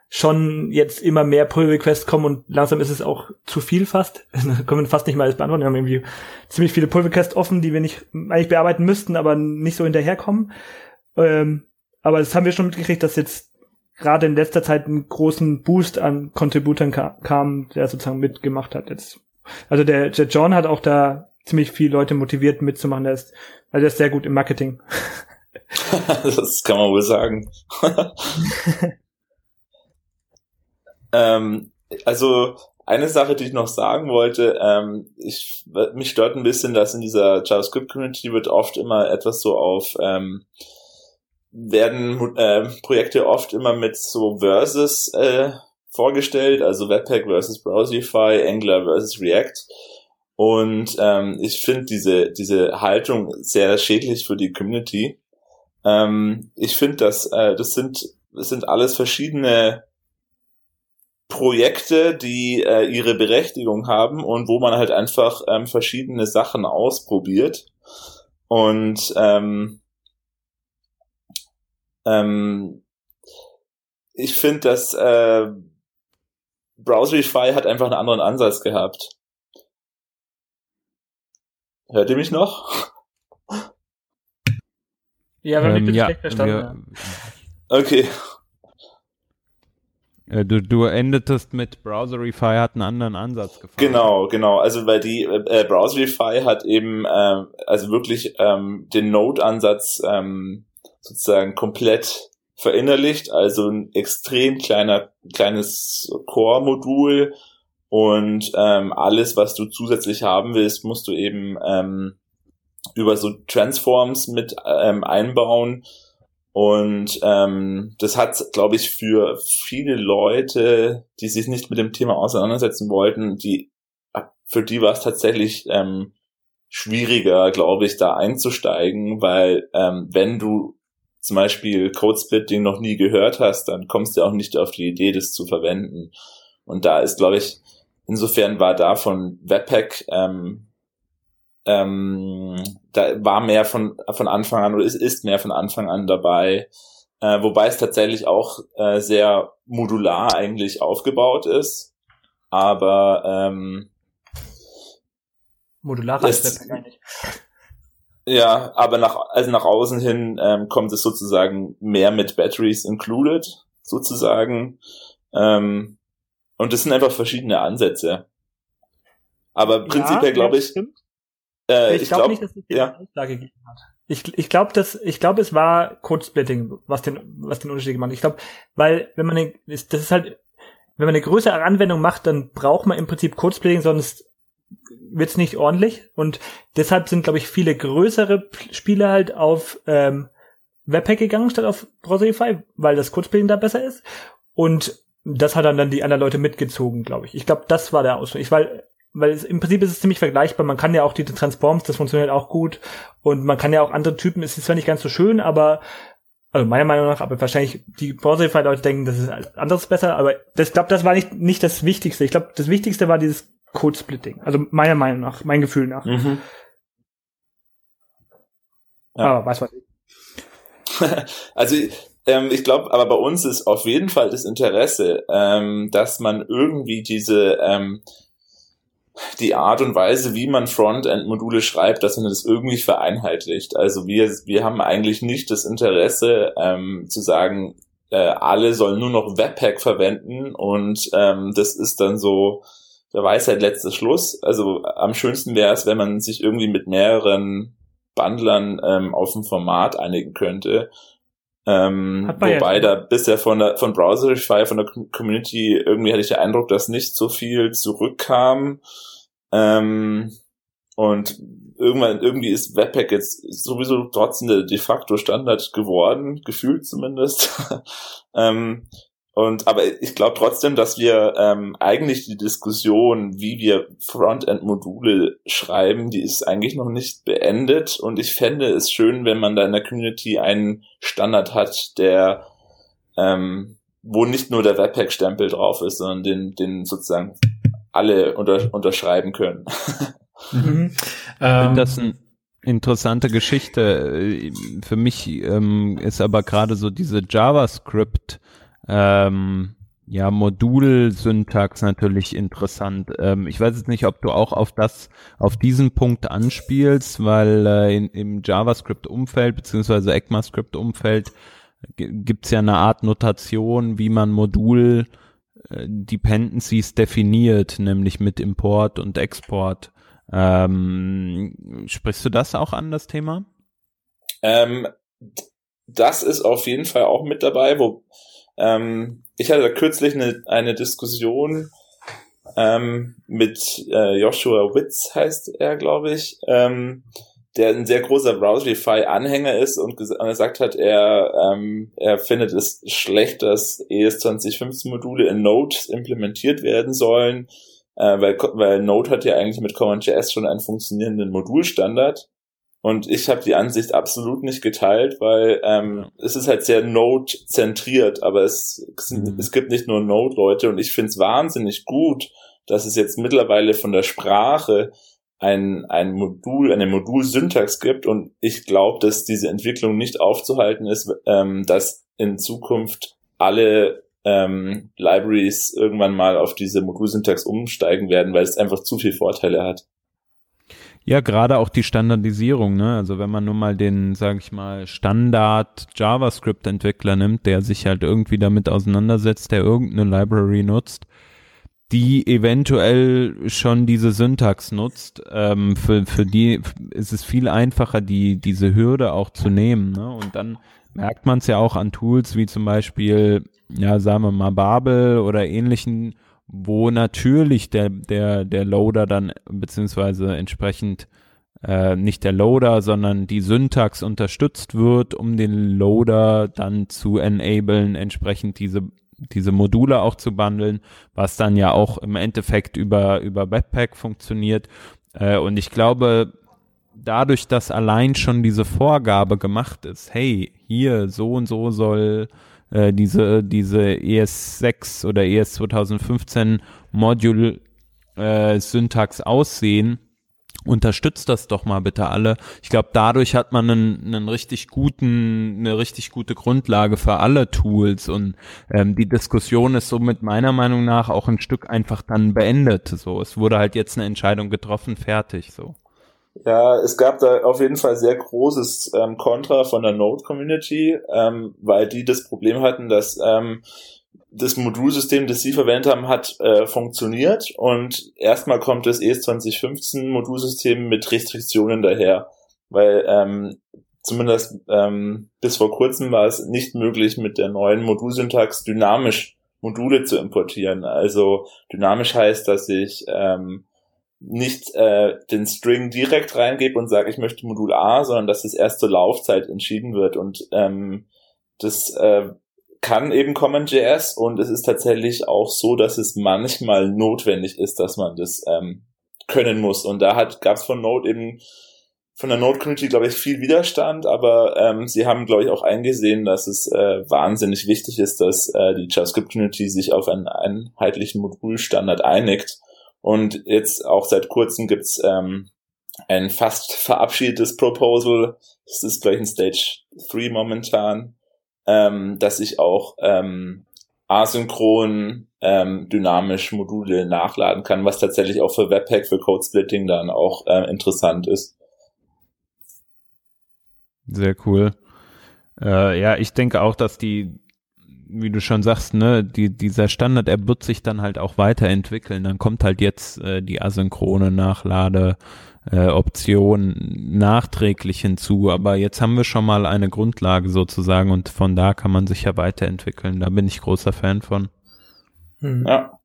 schon jetzt immer mehr Pull-Requests kommen und langsam ist es auch zu viel fast. Da können wir fast nicht mal alles beantworten. Wir haben irgendwie ziemlich viele Pull-Requests offen, die wir nicht eigentlich bearbeiten müssten, aber nicht so hinterherkommen. Ähm, aber das haben wir schon mitgekriegt, dass jetzt gerade in letzter Zeit einen großen Boost an Contributern ka kam, der sozusagen mitgemacht hat. Jetzt also der, der John hat auch da ziemlich viele Leute motiviert mitzumachen. Der ist, also der ist sehr gut im Marketing. das kann man wohl sagen. ähm, also eine Sache, die ich noch sagen wollte, ähm, ich, mich stört ein bisschen, dass in dieser JavaScript-Community wird oft immer etwas so auf, ähm, werden äh, Projekte oft immer mit so Versus äh, vorgestellt, also Webpack versus Browsify, Angular versus React. Und ähm, ich finde diese, diese Haltung sehr schädlich für die Community. Ähm, ich finde, dass äh, das sind, das sind alles verschiedene Projekte, die äh, ihre Berechtigung haben und wo man halt einfach ähm, verschiedene Sachen ausprobiert. Und ähm, ähm, ich finde, dass äh, Browserify hat einfach einen anderen Ansatz gehabt. Hört ihr mich noch? Ja, wir haben ähm, ja, schlecht verstanden. Wir, okay. Äh, du, du endetest mit Browserify hat einen anderen Ansatz gefahren. Genau, genau. Also weil die äh, Browserify hat eben äh, also wirklich ähm, den Node-Ansatz ähm, sozusagen komplett verinnerlicht, also ein extrem kleiner kleines Core-Modul. Und ähm, alles, was du zusätzlich haben willst, musst du eben ähm, über so Transforms mit ähm, einbauen. Und ähm, das hat, glaube ich, für viele Leute, die sich nicht mit dem Thema auseinandersetzen wollten, die für die war es tatsächlich ähm, schwieriger, glaube ich, da einzusteigen, weil ähm, wenn du zum Beispiel Codesplitting noch nie gehört hast, dann kommst du auch nicht auf die Idee, das zu verwenden. Und da ist, glaube ich, insofern war da von Webpack ähm, ähm, da war mehr von, von Anfang an oder ist, ist mehr von Anfang an dabei. Äh, wobei es tatsächlich auch äh, sehr modular eigentlich aufgebaut ist. Aber ähm, modular ist eigentlich. Ja, aber nach, also nach außen hin ähm, kommt es sozusagen mehr mit Batteries included, sozusagen. Ähm, und das sind einfach verschiedene Ansätze. Aber prinzipiell ja, glaube ich, stimmt. Äh, ich, ich glaube glaub, nicht, dass es die ja. Aussage gegeben hat. Ich, ich glaube, dass ich glaube, es war Code-Splitting, was den was den Unterschied gemacht. hat. Ich glaube, weil wenn man eine, das ist halt, wenn man eine größere Anwendung macht, dann braucht man im Prinzip Code-Splitting, sonst wird's nicht ordentlich. Und deshalb sind, glaube ich, viele größere Spiele halt auf ähm, Webpack gegangen statt auf Browserify, weil das Code-Splitting da besser ist. Und das hat dann, dann die anderen Leute mitgezogen, glaube ich. Ich glaube, das war der Ausdruck. Ich, weil weil es, im Prinzip ist es ziemlich vergleichbar. Man kann ja auch die Transforms, das funktioniert auch gut. Und man kann ja auch andere Typen, es ist zwar nicht ganz so schön, aber, also meiner Meinung nach, aber wahrscheinlich die Browserify-Leute denken, das ist anderes besser, aber das, glaube, das war nicht, nicht das Wichtigste. Ich glaube, das Wichtigste war dieses Code-Splitting. Also meiner Meinung nach, mein Gefühl nach. Mhm. Ja. Aber weiß was also ähm, ich glaube, aber bei uns ist auf jeden Fall das Interesse, ähm, dass man irgendwie diese ähm, die Art und Weise, wie man Frontend-Module schreibt, dass man das irgendwie vereinheitlicht. Also wir, wir haben eigentlich nicht das Interesse ähm, zu sagen, äh, alle sollen nur noch Webpack verwenden und ähm, das ist dann so der Weisheit letzter Schluss. Also am schönsten wäre es, wenn man sich irgendwie mit mehreren Bundlern ähm, auf ein Format einigen könnte. Ähm, wobei da bisher von der von Browserify, von der Community irgendwie hatte ich den Eindruck, dass nicht so viel zurückkam. Ähm, und irgendwann, irgendwie ist Webpack jetzt sowieso trotzdem der de facto Standard geworden, gefühlt zumindest. ähm, und aber ich glaube trotzdem, dass wir ähm, eigentlich die Diskussion, wie wir Frontend-Module schreiben, die ist eigentlich noch nicht beendet. Und ich fände es schön, wenn man da in der Community einen Standard hat, der ähm, wo nicht nur der Webpack-Stempel drauf ist, sondern den, den sozusagen alle unter, unterschreiben können. mhm. ähm, das eine interessante Geschichte. Für mich ähm, ist aber gerade so diese JavaScript ähm, ja, Modulsyntax natürlich interessant. Ähm, ich weiß jetzt nicht, ob du auch auf das, auf diesen Punkt anspielst, weil äh, in, im JavaScript-Umfeld beziehungsweise ECMAScript-Umfeld gibt's ja eine Art Notation, wie man Modul äh, definiert, nämlich mit Import und Export. Ähm, sprichst du das auch an, das Thema? Ähm, das ist auf jeden Fall auch mit dabei, wo ähm, ich hatte da kürzlich eine, eine Diskussion ähm, mit äh, Joshua Witz, heißt er, glaube ich, ähm, der ein sehr großer Browserify-Anhänger ist und gesagt hat, er, ähm, er findet es schlecht, dass ES 2015 Module in Node implementiert werden sollen, äh, weil, weil Node hat ja eigentlich mit CommonJS schon einen funktionierenden Modulstandard. Und ich habe die Ansicht absolut nicht geteilt, weil ähm, es ist halt sehr Node-zentriert, aber es, mhm. es gibt nicht nur Node-Leute und ich finde es wahnsinnig gut, dass es jetzt mittlerweile von der Sprache ein, ein Modul, eine Modulsyntax gibt und ich glaube, dass diese Entwicklung nicht aufzuhalten ist, ähm, dass in Zukunft alle ähm, Libraries irgendwann mal auf diese Modulsyntax umsteigen werden, weil es einfach zu viel Vorteile hat. Ja, gerade auch die Standardisierung, ne? Also wenn man nur mal den, sag ich mal, Standard JavaScript-Entwickler nimmt, der sich halt irgendwie damit auseinandersetzt, der irgendeine Library nutzt, die eventuell schon diese Syntax nutzt, ähm, für, für die ist es viel einfacher, die, diese Hürde auch zu nehmen. Ne? Und dann merkt man es ja auch an Tools wie zum Beispiel, ja, sagen wir mal Babel oder ähnlichen, wo natürlich der, der, der Loader dann, beziehungsweise entsprechend äh, nicht der Loader, sondern die Syntax unterstützt wird, um den Loader dann zu enablen, entsprechend diese diese Module auch zu bundeln, was dann ja auch im Endeffekt über, über Webpack funktioniert. Äh, und ich glaube, dadurch, dass allein schon diese Vorgabe gemacht ist, hey, hier so und so soll äh, diese, diese ES6 oder ES 2015 Module äh, Syntax aussehen, unterstützt das doch mal bitte alle. Ich glaube, dadurch hat man einen, einen richtig guten, eine richtig gute Grundlage für alle Tools und ähm, die Diskussion ist somit meiner Meinung nach auch ein Stück einfach dann beendet. So, es wurde halt jetzt eine Entscheidung getroffen, fertig. So. Ja, es gab da auf jeden Fall sehr großes ähm, Kontra von der Node-Community, ähm, weil die das Problem hatten, dass ähm, das Modulsystem, das sie verwendet haben, hat äh, funktioniert und erstmal kommt das ES 2015 Modulsystem mit Restriktionen daher, weil ähm, zumindest ähm, bis vor kurzem war es nicht möglich, mit der neuen Modulsyntax dynamisch Module zu importieren. Also dynamisch heißt, dass ich ähm, nicht äh, den String direkt reingebe und sage, ich möchte Modul A, sondern dass es erst zur Laufzeit entschieden wird und ähm, das äh, kann eben CommonJS und es ist tatsächlich auch so, dass es manchmal notwendig ist, dass man das ähm, können muss. Und da gab es von Node eben von der Node-Community, glaube ich, viel Widerstand, aber ähm, sie haben, glaube ich, auch eingesehen, dass es äh, wahnsinnig wichtig ist, dass äh, die JavaScript-Community sich auf einen einheitlichen Modulstandard einigt. Und jetzt auch seit kurzem gibt's ähm, ein fast verabschiedetes Proposal. Das ist gleich in Stage 3 momentan, ähm, dass ich auch ähm, asynchron ähm, dynamisch Module nachladen kann, was tatsächlich auch für Webpack, für Code-Splitting dann auch äh, interessant ist. Sehr cool. Äh, ja, ich denke auch, dass die, wie du schon sagst, ne, die, dieser Standard, er wird sich dann halt auch weiterentwickeln. Dann kommt halt jetzt äh, die asynchrone Nachlade äh, Option nachträglich hinzu. Aber jetzt haben wir schon mal eine Grundlage sozusagen und von da kann man sich ja weiterentwickeln. Da bin ich großer Fan von. Hm. Ja.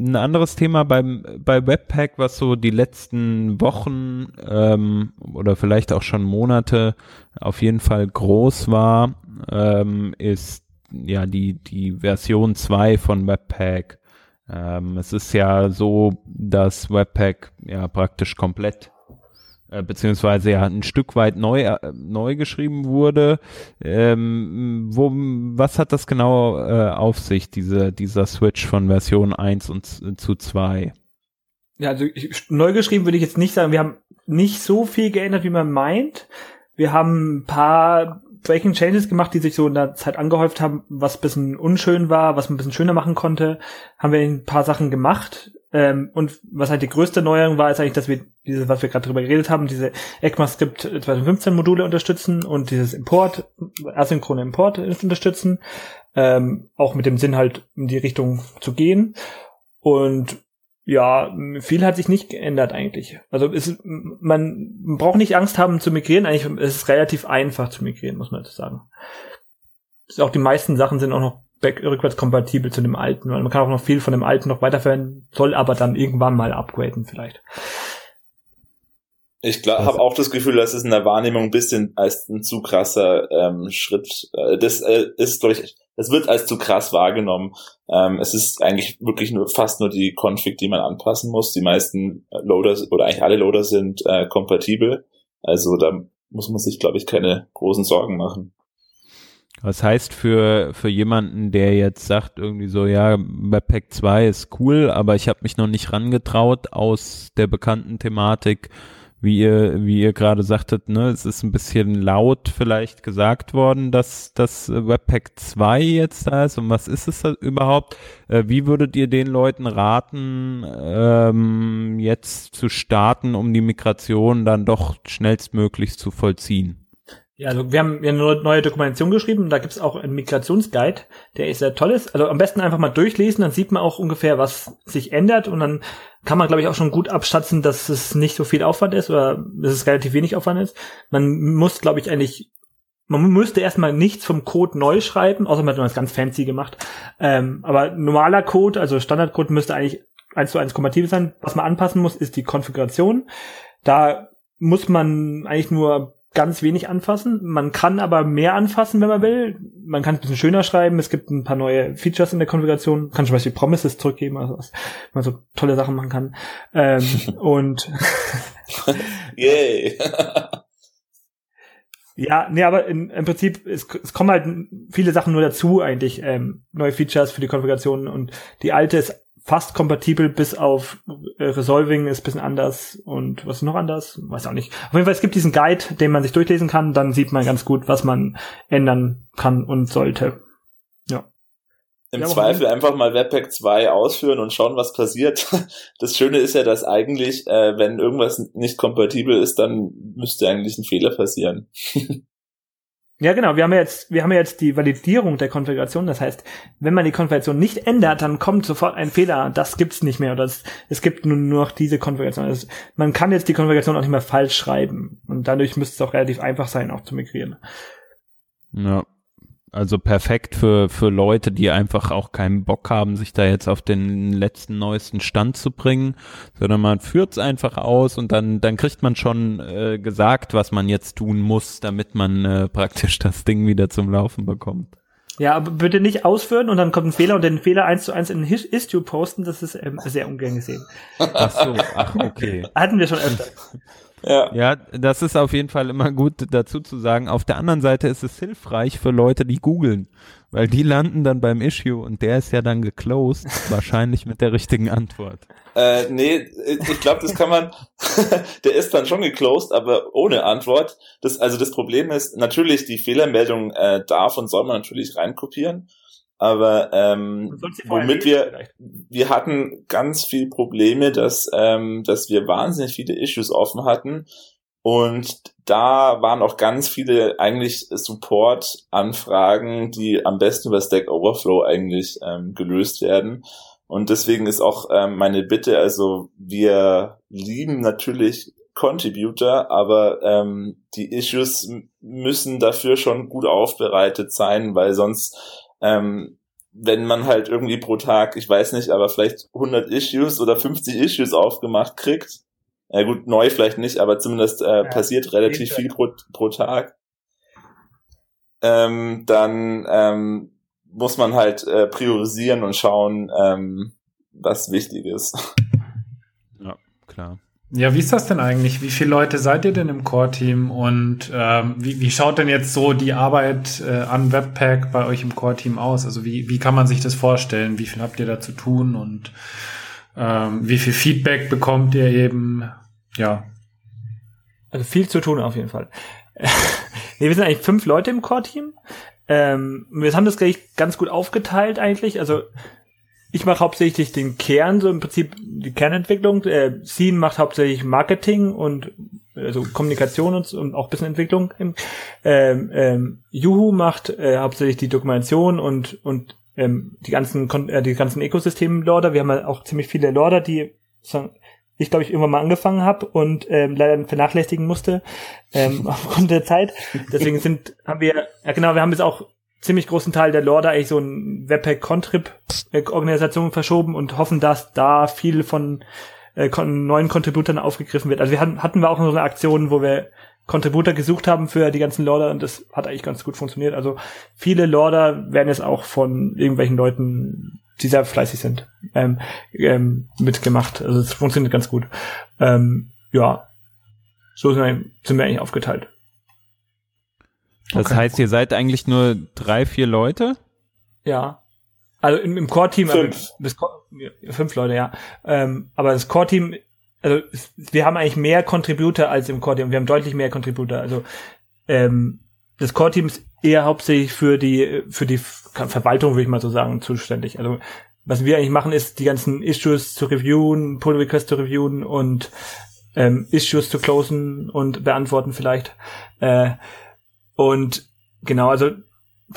Ein anderes Thema beim, bei Webpack, was so die letzten Wochen ähm, oder vielleicht auch schon Monate auf jeden Fall groß war, ähm, ist ja die, die Version 2 von Webpack. Ähm, es ist ja so, dass Webpack ja praktisch komplett äh, beziehungsweise ja ein Stück weit neu äh, neu geschrieben wurde. Ähm, wo, was hat das genau äh, auf sich, diese, dieser Switch von Version 1 und zu 2? Ja, also ich, neu geschrieben würde ich jetzt nicht sagen. Wir haben nicht so viel geändert, wie man meint. Wir haben ein paar Breaking Changes gemacht, die sich so in der Zeit angehäuft haben, was bisschen unschön war, was man ein bisschen schöner machen konnte. Haben wir ein paar Sachen gemacht. Ähm, und was halt die größte Neuerung war, ist eigentlich, dass wir diese, was wir gerade drüber geredet haben, diese ECMAScript 2015 Module unterstützen und dieses Import, asynchrone Import unterstützen. Ähm, auch mit dem Sinn halt in die Richtung zu gehen. Und ja, viel hat sich nicht geändert eigentlich. Also es, man braucht nicht Angst haben zu migrieren. Eigentlich ist es relativ einfach zu migrieren, muss man jetzt sagen. Auch die meisten Sachen sind auch noch back rückwärts kompatibel zu dem alten, weil man kann auch noch viel von dem alten noch weiterverwenden, soll aber dann irgendwann mal upgraden vielleicht. Ich habe auch das Gefühl, dass es in der Wahrnehmung ein bisschen als ein zu krasser ähm, Schritt. Äh, das äh, ist, glaube ich, es wird als zu krass wahrgenommen. Ähm, es ist eigentlich wirklich nur fast nur die Config, die man anpassen muss. Die meisten Loader oder eigentlich alle Loader sind äh, kompatibel. Also da muss man sich, glaube ich, keine großen Sorgen machen. Was heißt für, für jemanden, der jetzt sagt irgendwie so, ja, Webpack 2 ist cool, aber ich habe mich noch nicht rangetraut aus der bekannten Thematik, wie ihr, wie ihr gerade sagtet, ne, es ist ein bisschen laut vielleicht gesagt worden, dass das Webpack 2 jetzt da ist und was ist es überhaupt? Äh, wie würdet ihr den Leuten raten, ähm, jetzt zu starten, um die Migration dann doch schnellstmöglich zu vollziehen? Ja, also wir haben ja eine neue Dokumentation geschrieben, da gibt's auch einen Migrationsguide, der ist sehr toll ist. Also am besten einfach mal durchlesen, dann sieht man auch ungefähr, was sich ändert und dann kann man, glaube ich, auch schon gut abschätzen, dass es nicht so viel Aufwand ist oder dass es relativ wenig Aufwand ist. Man muss, glaube ich, eigentlich, man müsste erstmal nichts vom Code neu schreiben, außer man hat das ganz fancy gemacht. Ähm, aber normaler Code, also Standardcode müsste eigentlich eins zu eins kompatibel sein. Was man anpassen muss, ist die Konfiguration. Da muss man eigentlich nur ganz wenig anfassen. Man kann aber mehr anfassen, wenn man will. Man kann es ein bisschen schöner schreiben. Es gibt ein paar neue Features in der Konfiguration. Man kann zum Beispiel Promises zurückgeben, also was man so tolle Sachen machen kann. Ähm, und Yay. ja, nee, aber in, im Prinzip, es, es kommen halt viele Sachen nur dazu eigentlich, ähm, neue Features für die Konfiguration und die alte ist fast kompatibel bis auf äh, Resolving ist bisschen anders und was ist noch anders? Weiß auch nicht. Auf jeden Fall, es gibt diesen Guide, den man sich durchlesen kann, dann sieht man ganz gut, was man ändern kann und sollte. Ja. Im ja, Zweifel einfach mal Webpack 2 ausführen und schauen, was passiert. Das Schöne ist ja, dass eigentlich, äh, wenn irgendwas nicht kompatibel ist, dann müsste eigentlich ein Fehler passieren. Ja, genau. Wir haben ja jetzt, wir haben ja jetzt die Validierung der Konfiguration. Das heißt, wenn man die Konfiguration nicht ändert, dann kommt sofort ein Fehler. Das gibt's nicht mehr oder es, es gibt nur, nur noch diese Konfiguration. Also man kann jetzt die Konfiguration auch nicht mehr falsch schreiben und dadurch müsste es auch relativ einfach sein, auch zu migrieren. Ja, also perfekt für, für Leute, die einfach auch keinen Bock haben, sich da jetzt auf den letzten neuesten Stand zu bringen, sondern man führt's einfach aus und dann, dann kriegt man schon äh, gesagt, was man jetzt tun muss, damit man äh, praktisch das Ding wieder zum Laufen bekommt. Ja, aber bitte nicht ausführen und dann kommt ein Fehler und den Fehler eins zu eins in Istio posten, das ist ähm, sehr ungern gesehen. Ach so, ach okay. Hatten wir schon öfter. Ja. ja, das ist auf jeden Fall immer gut dazu zu sagen. Auf der anderen Seite ist es hilfreich für Leute, die googeln, weil die landen dann beim Issue und der ist ja dann geclosed, wahrscheinlich mit der richtigen Antwort. Äh, nee, ich glaube, das kann man, der ist dann schon geclosed, aber ohne Antwort. Das, also das Problem ist, natürlich, die Fehlermeldung äh, darf und soll man natürlich reinkopieren. Aber ähm, womit wir, wir hatten ganz viel Probleme, dass, ähm, dass wir wahnsinnig viele Issues offen hatten. Und da waren auch ganz viele eigentlich Support-Anfragen, die am besten über Stack Overflow eigentlich ähm, gelöst werden. Und deswegen ist auch ähm, meine Bitte, also wir lieben natürlich Contributor, aber ähm, die Issues müssen dafür schon gut aufbereitet sein, weil sonst ähm, wenn man halt irgendwie pro Tag, ich weiß nicht, aber vielleicht 100 Issues oder 50 Issues aufgemacht kriegt, ja gut, neu vielleicht nicht, aber zumindest äh, ja, passiert relativ viel pro, pro Tag, ähm, dann ähm, muss man halt äh, priorisieren und schauen, ähm, was wichtig ist. Ja, klar. Ja, wie ist das denn eigentlich? Wie viele Leute seid ihr denn im Core-Team und ähm, wie, wie schaut denn jetzt so die Arbeit äh, an Webpack bei euch im Core-Team aus? Also wie, wie kann man sich das vorstellen? Wie viel habt ihr da zu tun und ähm, wie viel Feedback bekommt ihr eben? Ja. Also viel zu tun auf jeden Fall. nee, wir sind eigentlich fünf Leute im Core-Team. Ähm, wir haben das gleich ganz gut aufgeteilt eigentlich. Also ich mache hauptsächlich den Kern, so im Prinzip die Kernentwicklung. Äh, Scene macht hauptsächlich Marketing und also Kommunikation und, und auch bisschen Entwicklung. Ähm, ähm, Juhu macht äh, hauptsächlich die Dokumentation und und ähm, die ganzen äh, die ganzen Ökosystem Lorder. Wir haben halt auch ziemlich viele Lorder, die ich glaube ich irgendwann mal angefangen habe und ähm, leider vernachlässigen musste ähm, aufgrund der Zeit. Deswegen sind haben wir ja genau wir haben jetzt auch ziemlich großen Teil der Lore eigentlich so ein Webpack-Contrib-Organisation verschoben und hoffen, dass da viel von äh, neuen Contributern aufgegriffen wird. Also wir hatten, hatten wir auch so eine Aktion, wo wir Contributor gesucht haben für die ganzen Lorder und das hat eigentlich ganz gut funktioniert. Also viele Lorder werden jetzt auch von irgendwelchen Leuten, die sehr fleißig sind, ähm, ähm, mitgemacht. Also es funktioniert ganz gut. Ähm, ja, so sind wir, sind wir eigentlich aufgeteilt. Das okay. heißt, ihr seid eigentlich nur drei, vier Leute? Ja. Also im, im Core-Team, fünf. Also fünf Leute, ja. Ähm, aber das Core-Team also wir haben eigentlich mehr Contributor als im Core-Team. Wir haben deutlich mehr Contributor. Also ähm, das Core-Team ist eher hauptsächlich für die für die Verwaltung, würde ich mal so sagen, zuständig. Also was wir eigentlich machen, ist die ganzen Issues zu reviewen, Pull Requests zu reviewen und ähm, Issues zu closen und beantworten vielleicht. Äh, und genau, also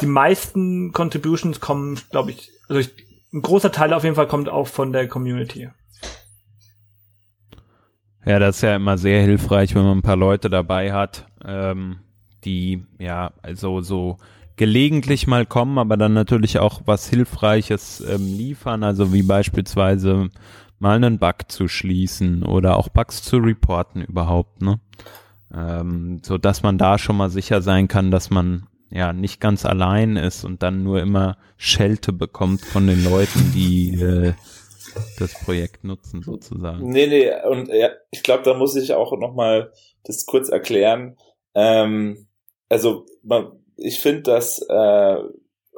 die meisten Contributions kommen, glaube ich, also ich, ein großer Teil auf jeden Fall kommt auch von der Community. Ja, das ist ja immer sehr hilfreich, wenn man ein paar Leute dabei hat, ähm, die ja also so gelegentlich mal kommen, aber dann natürlich auch was Hilfreiches ähm, liefern, also wie beispielsweise mal einen Bug zu schließen oder auch Bugs zu reporten überhaupt, ne? Ähm, so dass man da schon mal sicher sein kann, dass man ja nicht ganz allein ist und dann nur immer Schelte bekommt von den Leuten, die äh, das Projekt nutzen sozusagen. Nee, nee, und ja, ich glaube, da muss ich auch nochmal das kurz erklären. Ähm, also man, ich finde, dass äh,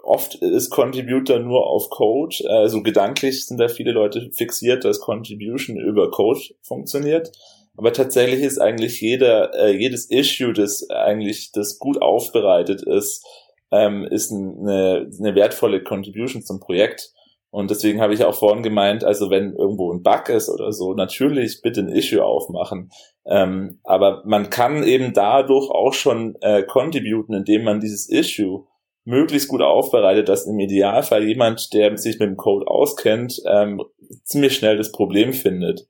oft ist Contributor nur auf Code. Also gedanklich sind da viele Leute fixiert, dass Contribution über Code funktioniert. Aber tatsächlich ist eigentlich jeder, äh, jedes Issue, das eigentlich das gut aufbereitet ist, ähm, ist eine, eine wertvolle Contribution zum Projekt. Und deswegen habe ich auch vorhin gemeint, also wenn irgendwo ein Bug ist oder so, natürlich bitte ein Issue aufmachen. Ähm, aber man kann eben dadurch auch schon äh, contributen, indem man dieses Issue möglichst gut aufbereitet, dass im Idealfall jemand, der sich mit dem Code auskennt, ähm, ziemlich schnell das Problem findet.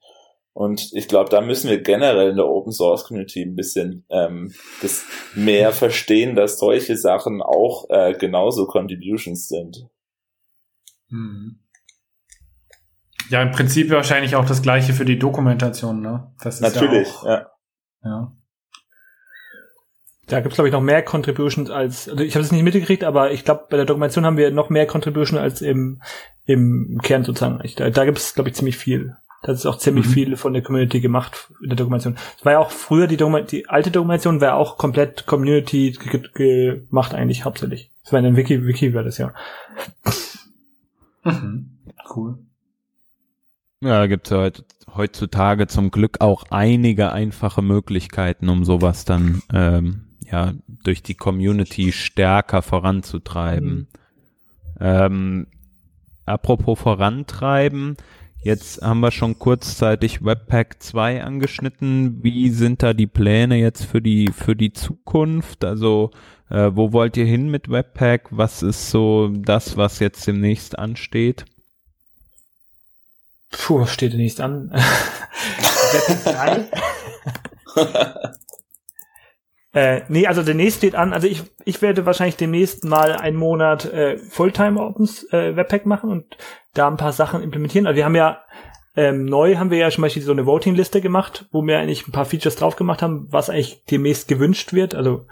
Und ich glaube, da müssen wir generell in der Open Source Community ein bisschen ähm, das mehr verstehen, dass solche Sachen auch äh, genauso Contributions sind. Hm. Ja, im Prinzip wahrscheinlich auch das gleiche für die Dokumentation, ne? Das ist Natürlich, ja. Auch, ja. ja. Da gibt's glaube ich noch mehr Contributions als, also ich habe es nicht mitgekriegt, aber ich glaube bei der Dokumentation haben wir noch mehr Contribution als im, im Kern sozusagen. Ich, da da gibt's glaube ich ziemlich viel. Das ist auch ziemlich mhm. viel von der Community gemacht in der Dokumentation. Es war ja auch früher die, Dokum die alte Dokumentation war auch komplett Community gemacht eigentlich hauptsächlich. Das war in einem Wiki, Wiki war das ja. Mhm. Cool. Ja, da gibt es ja heutzutage zum Glück auch einige einfache Möglichkeiten, um sowas dann ähm, ja durch die Community stärker voranzutreiben. Mhm. Ähm, apropos vorantreiben, jetzt haben wir schon kurzzeitig Webpack 2 angeschnitten. Wie sind da die Pläne jetzt für die für die Zukunft? Also äh, wo wollt ihr hin mit Webpack? Was ist so das, was jetzt demnächst ansteht? Puh, was steht demnächst an? Webpack 3? äh, nee, also demnächst steht an, also ich, ich werde wahrscheinlich demnächst mal einen Monat äh, Fulltime Opens äh, Webpack machen und da ein paar Sachen implementieren. Also wir haben ja ähm, neu haben wir ja zum Beispiel so eine Voting-Liste gemacht, wo wir eigentlich ein paar Features drauf gemacht haben, was eigentlich demnächst gewünscht wird. Also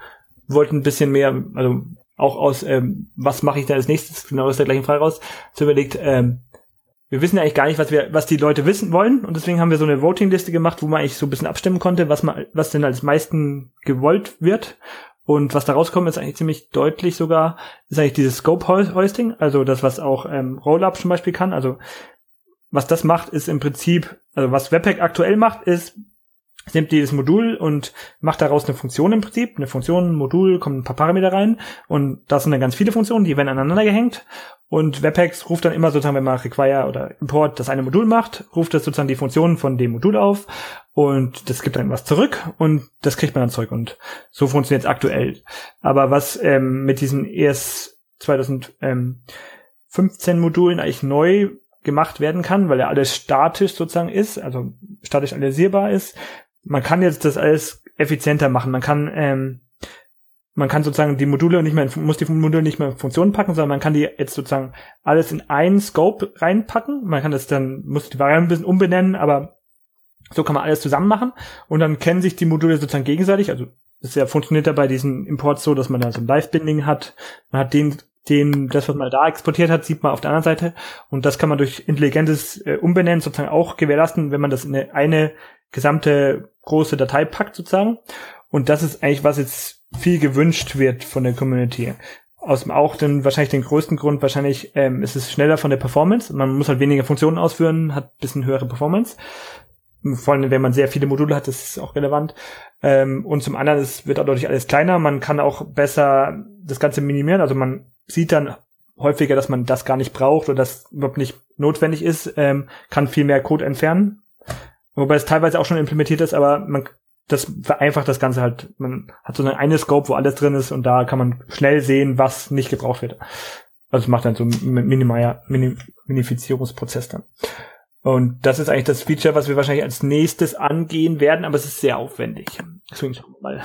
wollten ein bisschen mehr, also auch aus, ähm, was mache ich da als nächstes, genau aus der gleichen Frage raus, so überlegt, ähm, wir wissen ja eigentlich gar nicht, was wir, was die Leute wissen wollen. Und deswegen haben wir so eine Voting-Liste gemacht, wo man eigentlich so ein bisschen abstimmen konnte, was man, was denn als meisten gewollt wird. Und was da rauskommt, ist eigentlich ziemlich deutlich sogar, ist eigentlich dieses Scope-Hoisting, also das, was auch ähm, Rollup zum Beispiel kann, also was das macht, ist im Prinzip, also was Webpack aktuell macht, ist, nimmt dieses Modul und macht daraus eine Funktion im Prinzip. Eine Funktion, ein Modul, kommen ein paar Parameter rein und da sind dann ganz viele Funktionen, die werden aneinander gehängt und Webpack ruft dann immer sozusagen, wenn man Require oder Import das eine Modul macht, ruft das sozusagen die Funktionen von dem Modul auf und das gibt dann was zurück und das kriegt man dann zurück und so funktioniert es aktuell. Aber was ähm, mit diesen ES 2015 Modulen eigentlich neu gemacht werden kann, weil ja alles statisch sozusagen ist, also statisch analysierbar ist, man kann jetzt das alles effizienter machen. Man kann ähm, man kann sozusagen die Module nicht mehr, muss die Module nicht mehr in Funktionen packen, sondern man kann die jetzt sozusagen alles in einen Scope reinpacken. Man kann das dann, muss die Variable ein bisschen umbenennen, aber so kann man alles zusammen machen und dann kennen sich die Module sozusagen gegenseitig, also Das ja funktioniert ja bei diesem Import so, dass man da so ein Live-Binding hat. Man hat den, den, das, was man da exportiert hat, sieht man auf der anderen Seite. Und das kann man durch intelligentes äh, Umbenennen sozusagen auch gewährleisten, wenn man das in eine, eine gesamte große Datei packt sozusagen. Und das ist eigentlich, was jetzt viel gewünscht wird von der Community. Aus dem auch den, wahrscheinlich den größten Grund, wahrscheinlich ähm, ist es schneller von der Performance. Man muss halt weniger Funktionen ausführen, hat bisschen höhere Performance vor allem wenn man sehr viele Module hat, das ist auch relevant. Ähm, und zum anderen es wird dadurch alles kleiner, man kann auch besser das Ganze minimieren, also man sieht dann häufiger, dass man das gar nicht braucht oder das überhaupt nicht notwendig ist, ähm, kann viel mehr Code entfernen. Wobei es teilweise auch schon implementiert ist, aber man das vereinfacht das Ganze halt. Man hat so eine, eine Scope, wo alles drin ist und da kann man schnell sehen, was nicht gebraucht wird. Also es macht dann so einen Minifizierungsprozess dann. Und das ist eigentlich das Feature, was wir wahrscheinlich als nächstes angehen werden, aber es ist sehr aufwendig. Deswegen schauen wir mal.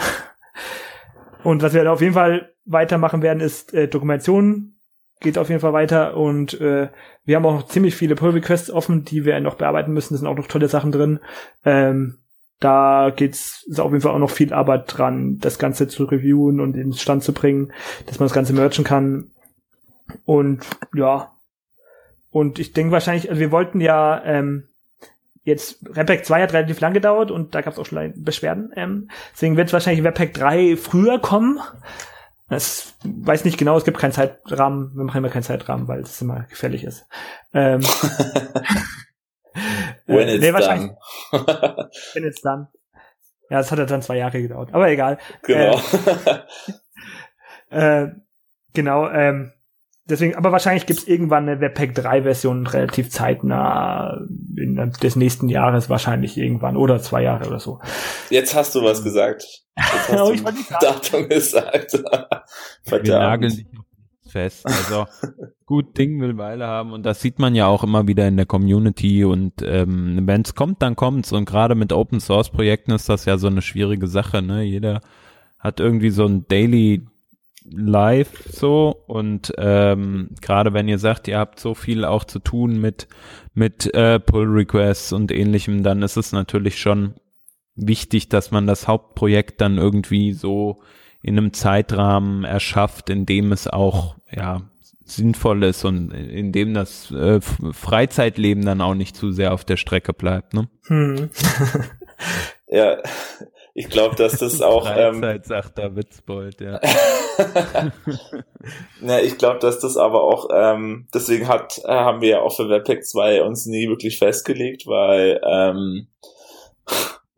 Und was wir dann auf jeden Fall weitermachen werden, ist äh, Dokumentation geht auf jeden Fall weiter und äh, wir haben auch noch ziemlich viele Pull-Requests offen, die wir noch bearbeiten müssen. Da sind auch noch tolle Sachen drin. Ähm, da geht's ist auf jeden Fall auch noch viel Arbeit dran, das Ganze zu reviewen und ins Stand zu bringen, dass man das Ganze merchen kann. Und ja, und ich denke wahrscheinlich, also wir wollten ja ähm, jetzt Webpack 2 hat relativ lang gedauert und da gab es auch schon Beschwerden. Ähm, deswegen wird wahrscheinlich Webpack 3 früher kommen. Das weiß nicht genau, es gibt keinen Zeitrahmen, wir machen immer keinen Zeitrahmen, weil es immer gefährlich ist. Ähm, When äh, it's nee, done. When it's done. Ja, es hat ja dann zwei Jahre gedauert, aber egal. Genau. Äh, äh, genau, ähm, Deswegen, aber wahrscheinlich gibt es irgendwann eine Webpack 3 Version relativ zeitnah in des nächsten Jahres wahrscheinlich irgendwann oder zwei Jahre oder so. Jetzt hast du was gesagt. Jetzt hast oh, du Datum gesagt. Verdammt. Wir nageln fest. Also gut Ding will Weile haben und das sieht man ja auch immer wieder in der Community und ähm, wenn es kommt, dann kommt's und gerade mit Open Source Projekten ist das ja so eine schwierige Sache. Ne? Jeder hat irgendwie so ein Daily live so und ähm, gerade wenn ihr sagt, ihr habt so viel auch zu tun mit mit äh, Pull Requests und ähnlichem, dann ist es natürlich schon wichtig, dass man das Hauptprojekt dann irgendwie so in einem Zeitrahmen erschafft, in dem es auch ja sinnvoll ist und in dem das äh, Freizeitleben dann auch nicht zu sehr auf der Strecke bleibt. Ne? Hm. ja, ich glaube, dass das auch. Freizeit, ähm, sagt der Witzbold, ja. Na, ich glaube, dass das aber auch, ähm, deswegen hat, äh, haben wir ja auch für Webpack 2 uns nie wirklich festgelegt, weil ähm,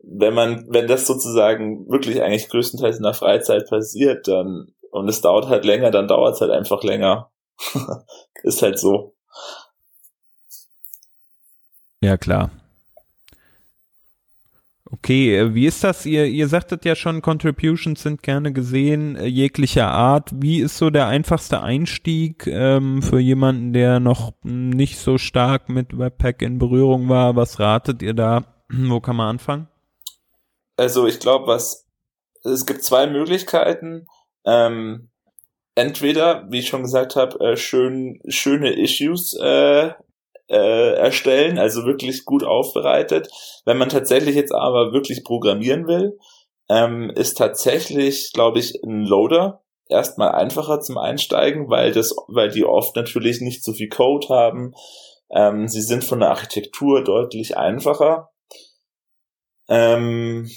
wenn man, wenn das sozusagen wirklich eigentlich größtenteils in der Freizeit passiert, dann und es dauert halt länger, dann dauert es halt einfach länger. Ist halt so. Ja, klar. Okay, äh, wie ist das? Ihr, ihr sagtet ja schon, Contributions sind gerne gesehen, äh, jeglicher Art. Wie ist so der einfachste Einstieg ähm, für jemanden, der noch nicht so stark mit Webpack in Berührung war? Was ratet ihr da? Wo kann man anfangen? Also ich glaube, was es gibt zwei Möglichkeiten. Ähm, entweder, wie ich schon gesagt habe, äh, schön, schöne Issues äh, äh, erstellen, also wirklich gut aufbereitet. Wenn man tatsächlich jetzt aber wirklich programmieren will, ähm, ist tatsächlich, glaube ich, ein Loader erstmal einfacher zum Einsteigen, weil das, weil die oft natürlich nicht so viel Code haben. Ähm, sie sind von der Architektur deutlich einfacher. Ähm,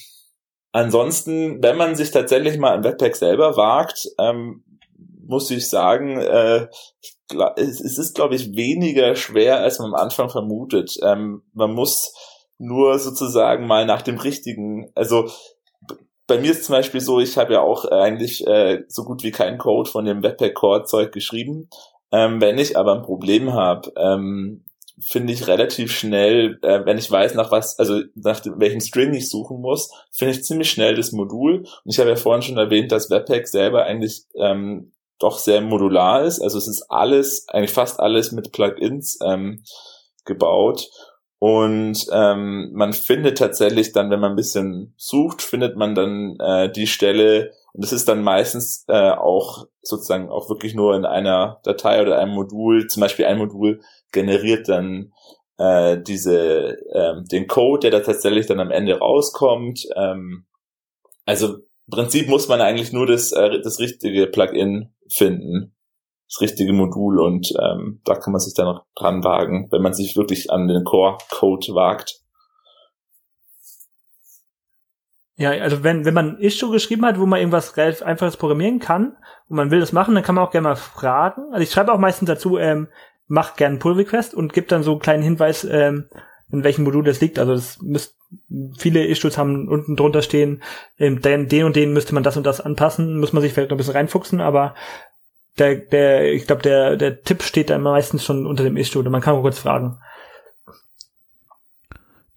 ansonsten, wenn man sich tatsächlich mal im Webpack selber wagt, ähm, muss ich sagen, äh, es ist, glaube ich, weniger schwer, als man am Anfang vermutet. Ähm, man muss nur sozusagen mal nach dem richtigen, also bei mir ist zum Beispiel so, ich habe ja auch eigentlich äh, so gut wie keinen Code von dem Webpack-Core-Zeug geschrieben. Ähm, wenn ich aber ein Problem habe, ähm, finde ich relativ schnell, äh, wenn ich weiß, nach was, also nach dem, welchem String ich suchen muss, finde ich ziemlich schnell das Modul. Und ich habe ja vorhin schon erwähnt, dass Webpack selber eigentlich ähm, doch sehr modular ist. Also es ist alles, eigentlich fast alles mit Plugins ähm, gebaut. Und ähm, man findet tatsächlich dann, wenn man ein bisschen sucht, findet man dann äh, die Stelle, und das ist dann meistens äh, auch sozusagen auch wirklich nur in einer Datei oder einem Modul, zum Beispiel ein Modul generiert dann äh, diese ähm, den Code, der da tatsächlich dann am Ende rauskommt. Ähm, also im Prinzip muss man eigentlich nur das, äh, das richtige Plugin finden, das richtige Modul und ähm, da kann man sich dann noch dran wagen, wenn man sich wirklich an den Core-Code wagt. Ja, also wenn, wenn man Issue geschrieben hat, wo man irgendwas relativ einfaches programmieren kann und man will das machen, dann kann man auch gerne mal fragen. Also ich schreibe auch meistens dazu, ähm, mach gerne Pull Request und gebe dann so einen kleinen Hinweis, ähm, in welchem Modul das liegt. Also das müsst, viele Issues haben unten drunter stehen, ähm, den, und den müsste man das und das anpassen, muss man sich vielleicht noch ein bisschen reinfuchsen, aber der, der, ich glaube, der, der Tipp steht da meistens schon unter dem Issue oder man kann auch kurz fragen.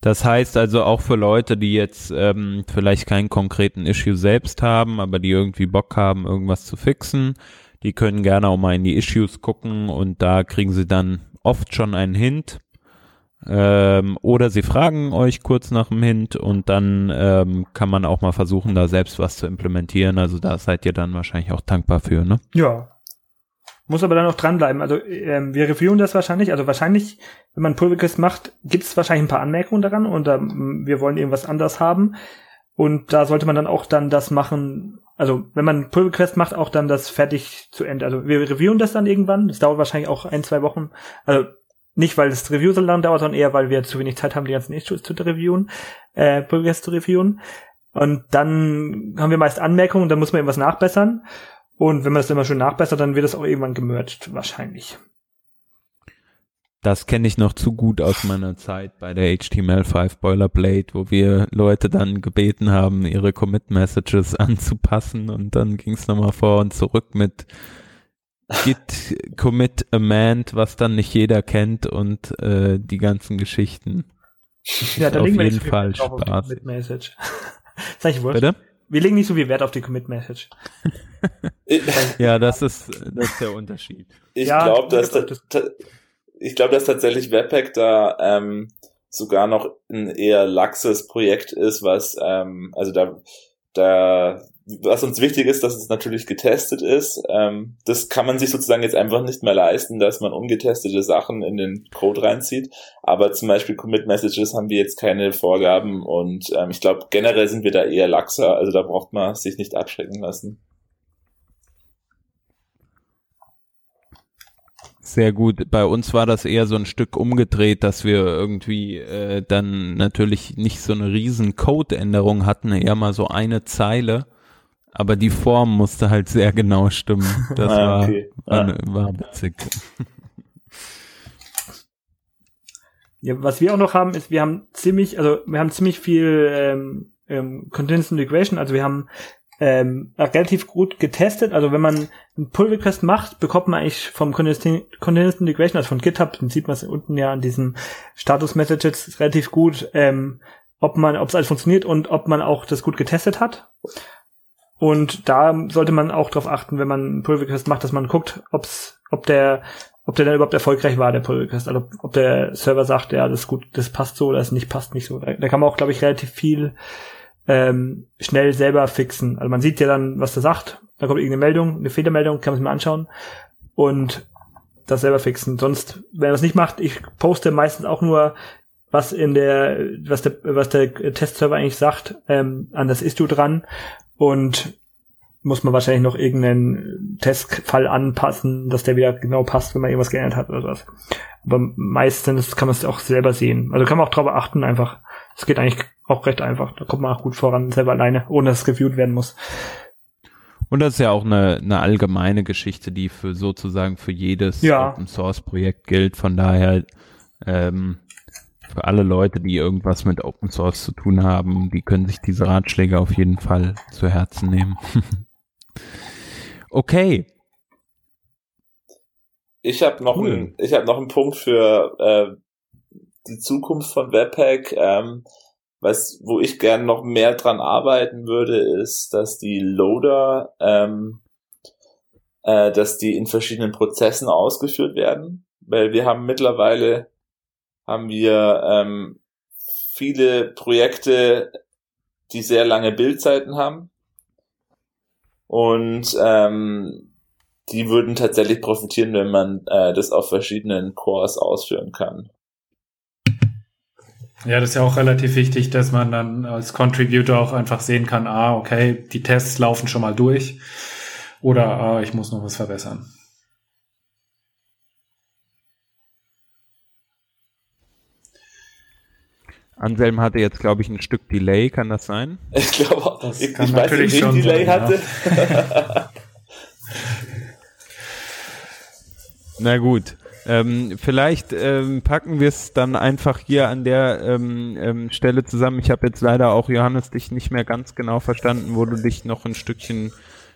Das heißt also auch für Leute, die jetzt ähm, vielleicht keinen konkreten Issue selbst haben, aber die irgendwie Bock haben, irgendwas zu fixen, die können gerne auch mal in die Issues gucken und da kriegen sie dann oft schon einen Hint. Ähm, oder sie fragen euch kurz nach dem Hint und dann ähm, kann man auch mal versuchen, da selbst was zu implementieren. Also da seid ihr dann wahrscheinlich auch dankbar für, ne? Ja, muss aber dann auch dranbleiben. Also ähm, wir reviewen das wahrscheinlich. Also wahrscheinlich, wenn man Pull Request macht, gibt es wahrscheinlich ein paar Anmerkungen daran und ähm, wir wollen irgendwas anders haben. Und da sollte man dann auch dann das machen, also wenn man Pull Request macht, auch dann das fertig zu Ende. Also wir reviewen das dann irgendwann. Das dauert wahrscheinlich auch ein, zwei Wochen. Also nicht, weil das Review so lang dauert, sondern eher, weil wir zu wenig Zeit haben, die ganzen Issues zu reviewen, äh, Request zu reviewen. Und dann haben wir meist Anmerkungen, dann muss man irgendwas nachbessern. Und wenn man das immer schön nachbessert, dann wird es auch irgendwann gemerged, wahrscheinlich. Das kenne ich noch zu gut aus meiner Zeit bei der HTML5 Boilerplate, wo wir Leute dann gebeten haben, ihre Commit-Messages anzupassen und dann ging es nochmal vor und zurück mit Git Commit Amend, was dann nicht jeder kennt und äh, die ganzen Geschichten. Ja, da auf jeden jeden Fall Spaß. Message. Sag ich. Bitte? Wir legen nicht so viel Wert auf die Commit-Message. ja, das ist, das ist der Unterschied. Ich ja, glaube, dass, da, ich glaube, dass tatsächlich Webpack da ähm, sogar noch ein eher laxes Projekt ist, was ähm, also da da was uns wichtig ist, dass es natürlich getestet ist. Ähm, das kann man sich sozusagen jetzt einfach nicht mehr leisten, dass man ungetestete Sachen in den Code reinzieht. Aber zum Beispiel Commit Messages haben wir jetzt keine Vorgaben und ähm, ich glaube generell sind wir da eher laxer. Also da braucht man sich nicht abschrecken lassen. Sehr gut. Bei uns war das eher so ein Stück umgedreht, dass wir irgendwie äh, dann natürlich nicht so eine riesen Code-Änderung hatten, eher mal so eine Zeile aber die Form musste halt sehr genau stimmen. Das ah, okay. war, war, war witzig. Ja, was wir auch noch haben, ist, wir haben ziemlich, also wir haben ziemlich viel ähm, ähm, Continuous Integration, also wir haben ähm, relativ gut getestet. Also wenn man einen Pull Request macht, bekommt man eigentlich vom Continuous Integration, also von GitHub, dann sieht man es unten ja an diesen Status Messages relativ gut, ähm, ob man, ob es alles funktioniert und ob man auch das gut getestet hat. Und da sollte man auch darauf achten, wenn man einen Pull Request macht, dass man guckt, ob's, ob der, ob der dann überhaupt erfolgreich war, der Pull Request. Also ob der Server sagt, ja, das ist gut, das passt so oder es nicht passt nicht so. Da, da kann man auch, glaube ich, relativ viel ähm, schnell selber fixen. Also man sieht ja dann, was der sagt. Da kommt irgendeine Meldung, eine Fehlermeldung, kann man sich mal anschauen und das selber fixen. Sonst, wenn er das nicht macht, ich poste meistens auch nur was in der, was der, was der Testserver eigentlich sagt, ähm, an das Issue dran und muss man wahrscheinlich noch irgendeinen Testfall anpassen, dass der wieder genau passt, wenn man irgendwas geändert hat oder sowas. Aber meistens kann man es auch selber sehen. Also kann man auch drauf achten einfach. Es geht eigentlich auch recht einfach. Da kommt man auch gut voran, selber alleine, ohne dass es reviewed werden muss. Und das ist ja auch eine, eine allgemeine Geschichte, die für sozusagen für jedes ja. Open Source Projekt gilt. Von daher ähm, für alle Leute, die irgendwas mit Open Source zu tun haben, die können sich diese Ratschläge auf jeden Fall zu Herzen nehmen. okay. Ich habe noch, cool. Ich hab noch einen Punkt für äh, die Zukunft von Webpack. Ähm, was, wo ich gern noch mehr dran arbeiten würde, ist, dass die Loader, ähm, äh, dass die in verschiedenen Prozessen ausgeführt werden, weil wir haben mittlerweile haben wir ähm, viele Projekte, die sehr lange Bildzeiten haben. Und ähm, die würden tatsächlich profitieren, wenn man äh, das auf verschiedenen Cores ausführen kann. Ja, das ist ja auch relativ wichtig, dass man dann als Contributor auch einfach sehen kann, ah, okay, die Tests laufen schon mal durch oder ah, ich muss noch was verbessern. Anselm hatte jetzt, glaube ich, ein Stück Delay, kann das sein? Ich glaube, das ich, ich weiß nicht, wen Delay sein, hatte. Ja. Na gut. Ähm, vielleicht ähm, packen wir es dann einfach hier an der ähm, ähm, Stelle zusammen. Ich habe jetzt leider auch, Johannes, dich nicht mehr ganz genau verstanden, wo du dich noch ein Stückchen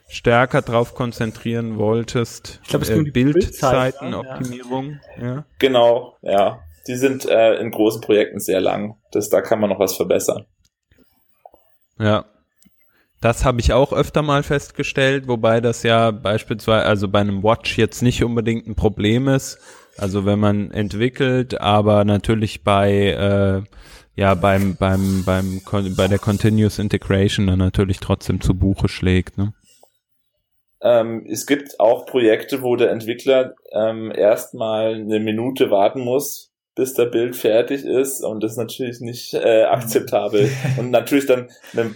stärker drauf konzentrieren wolltest. Ich glaube, es äh, Bildzeitenoptimierung. Ja. ja. Genau, ja. Die sind äh, in großen Projekten sehr lang. Das, da kann man noch was verbessern. Ja. Das habe ich auch öfter mal festgestellt, wobei das ja beispielsweise, also bei einem Watch jetzt nicht unbedingt ein Problem ist. Also wenn man entwickelt, aber natürlich bei äh, ja beim beim beim bei der Continuous Integration dann natürlich trotzdem zu Buche schlägt. Ne? Ähm, es gibt auch Projekte, wo der Entwickler ähm, erstmal eine Minute warten muss, bis der Bild fertig ist und das ist natürlich nicht äh, akzeptabel. und natürlich dann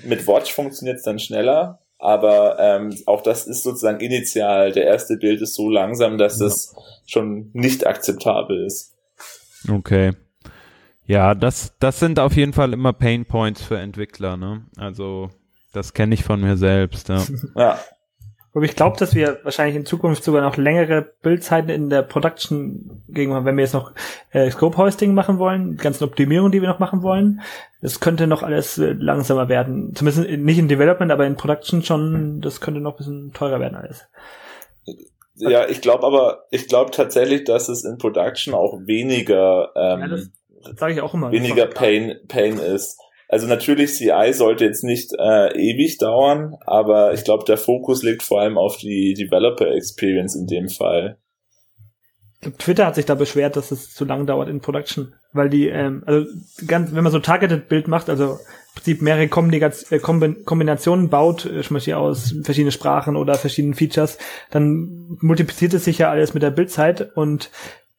mit Watch funktioniert es dann schneller, aber ähm, auch das ist sozusagen initial. Der erste Bild ist so langsam, dass ja. das schon nicht akzeptabel ist. Okay. Ja, das, das sind auf jeden Fall immer Pain Points für Entwickler, ne? Also, das kenne ich von mir selbst, ja. ja. Aber ich glaube, dass wir wahrscheinlich in Zukunft sogar noch längere Bildzeiten in der Production gegen haben, wenn wir jetzt noch äh, Scope Hoisting machen wollen, die ganzen Optimierungen, die wir noch machen wollen. Das könnte noch alles äh, langsamer werden. Zumindest nicht in Development, aber in Production schon, das könnte noch ein bisschen teurer werden alles. Ja, ich glaube aber, ich glaube tatsächlich, dass es in Production auch weniger ähm, ja, das sag ich auch immer, weniger Pain, Pain ist. Also natürlich, CI sollte jetzt nicht äh, ewig dauern, aber ich glaube, der Fokus liegt vor allem auf die Developer Experience in dem Fall. Twitter hat sich da beschwert, dass es zu lang dauert in Production, weil die, ähm, also ganz, wenn man so Targeted Bild macht, also im Prinzip mehrere äh, Kombinationen baut, äh, zum Beispiel aus verschiedenen Sprachen oder verschiedenen Features, dann multipliziert es sich ja alles mit der Bildzeit und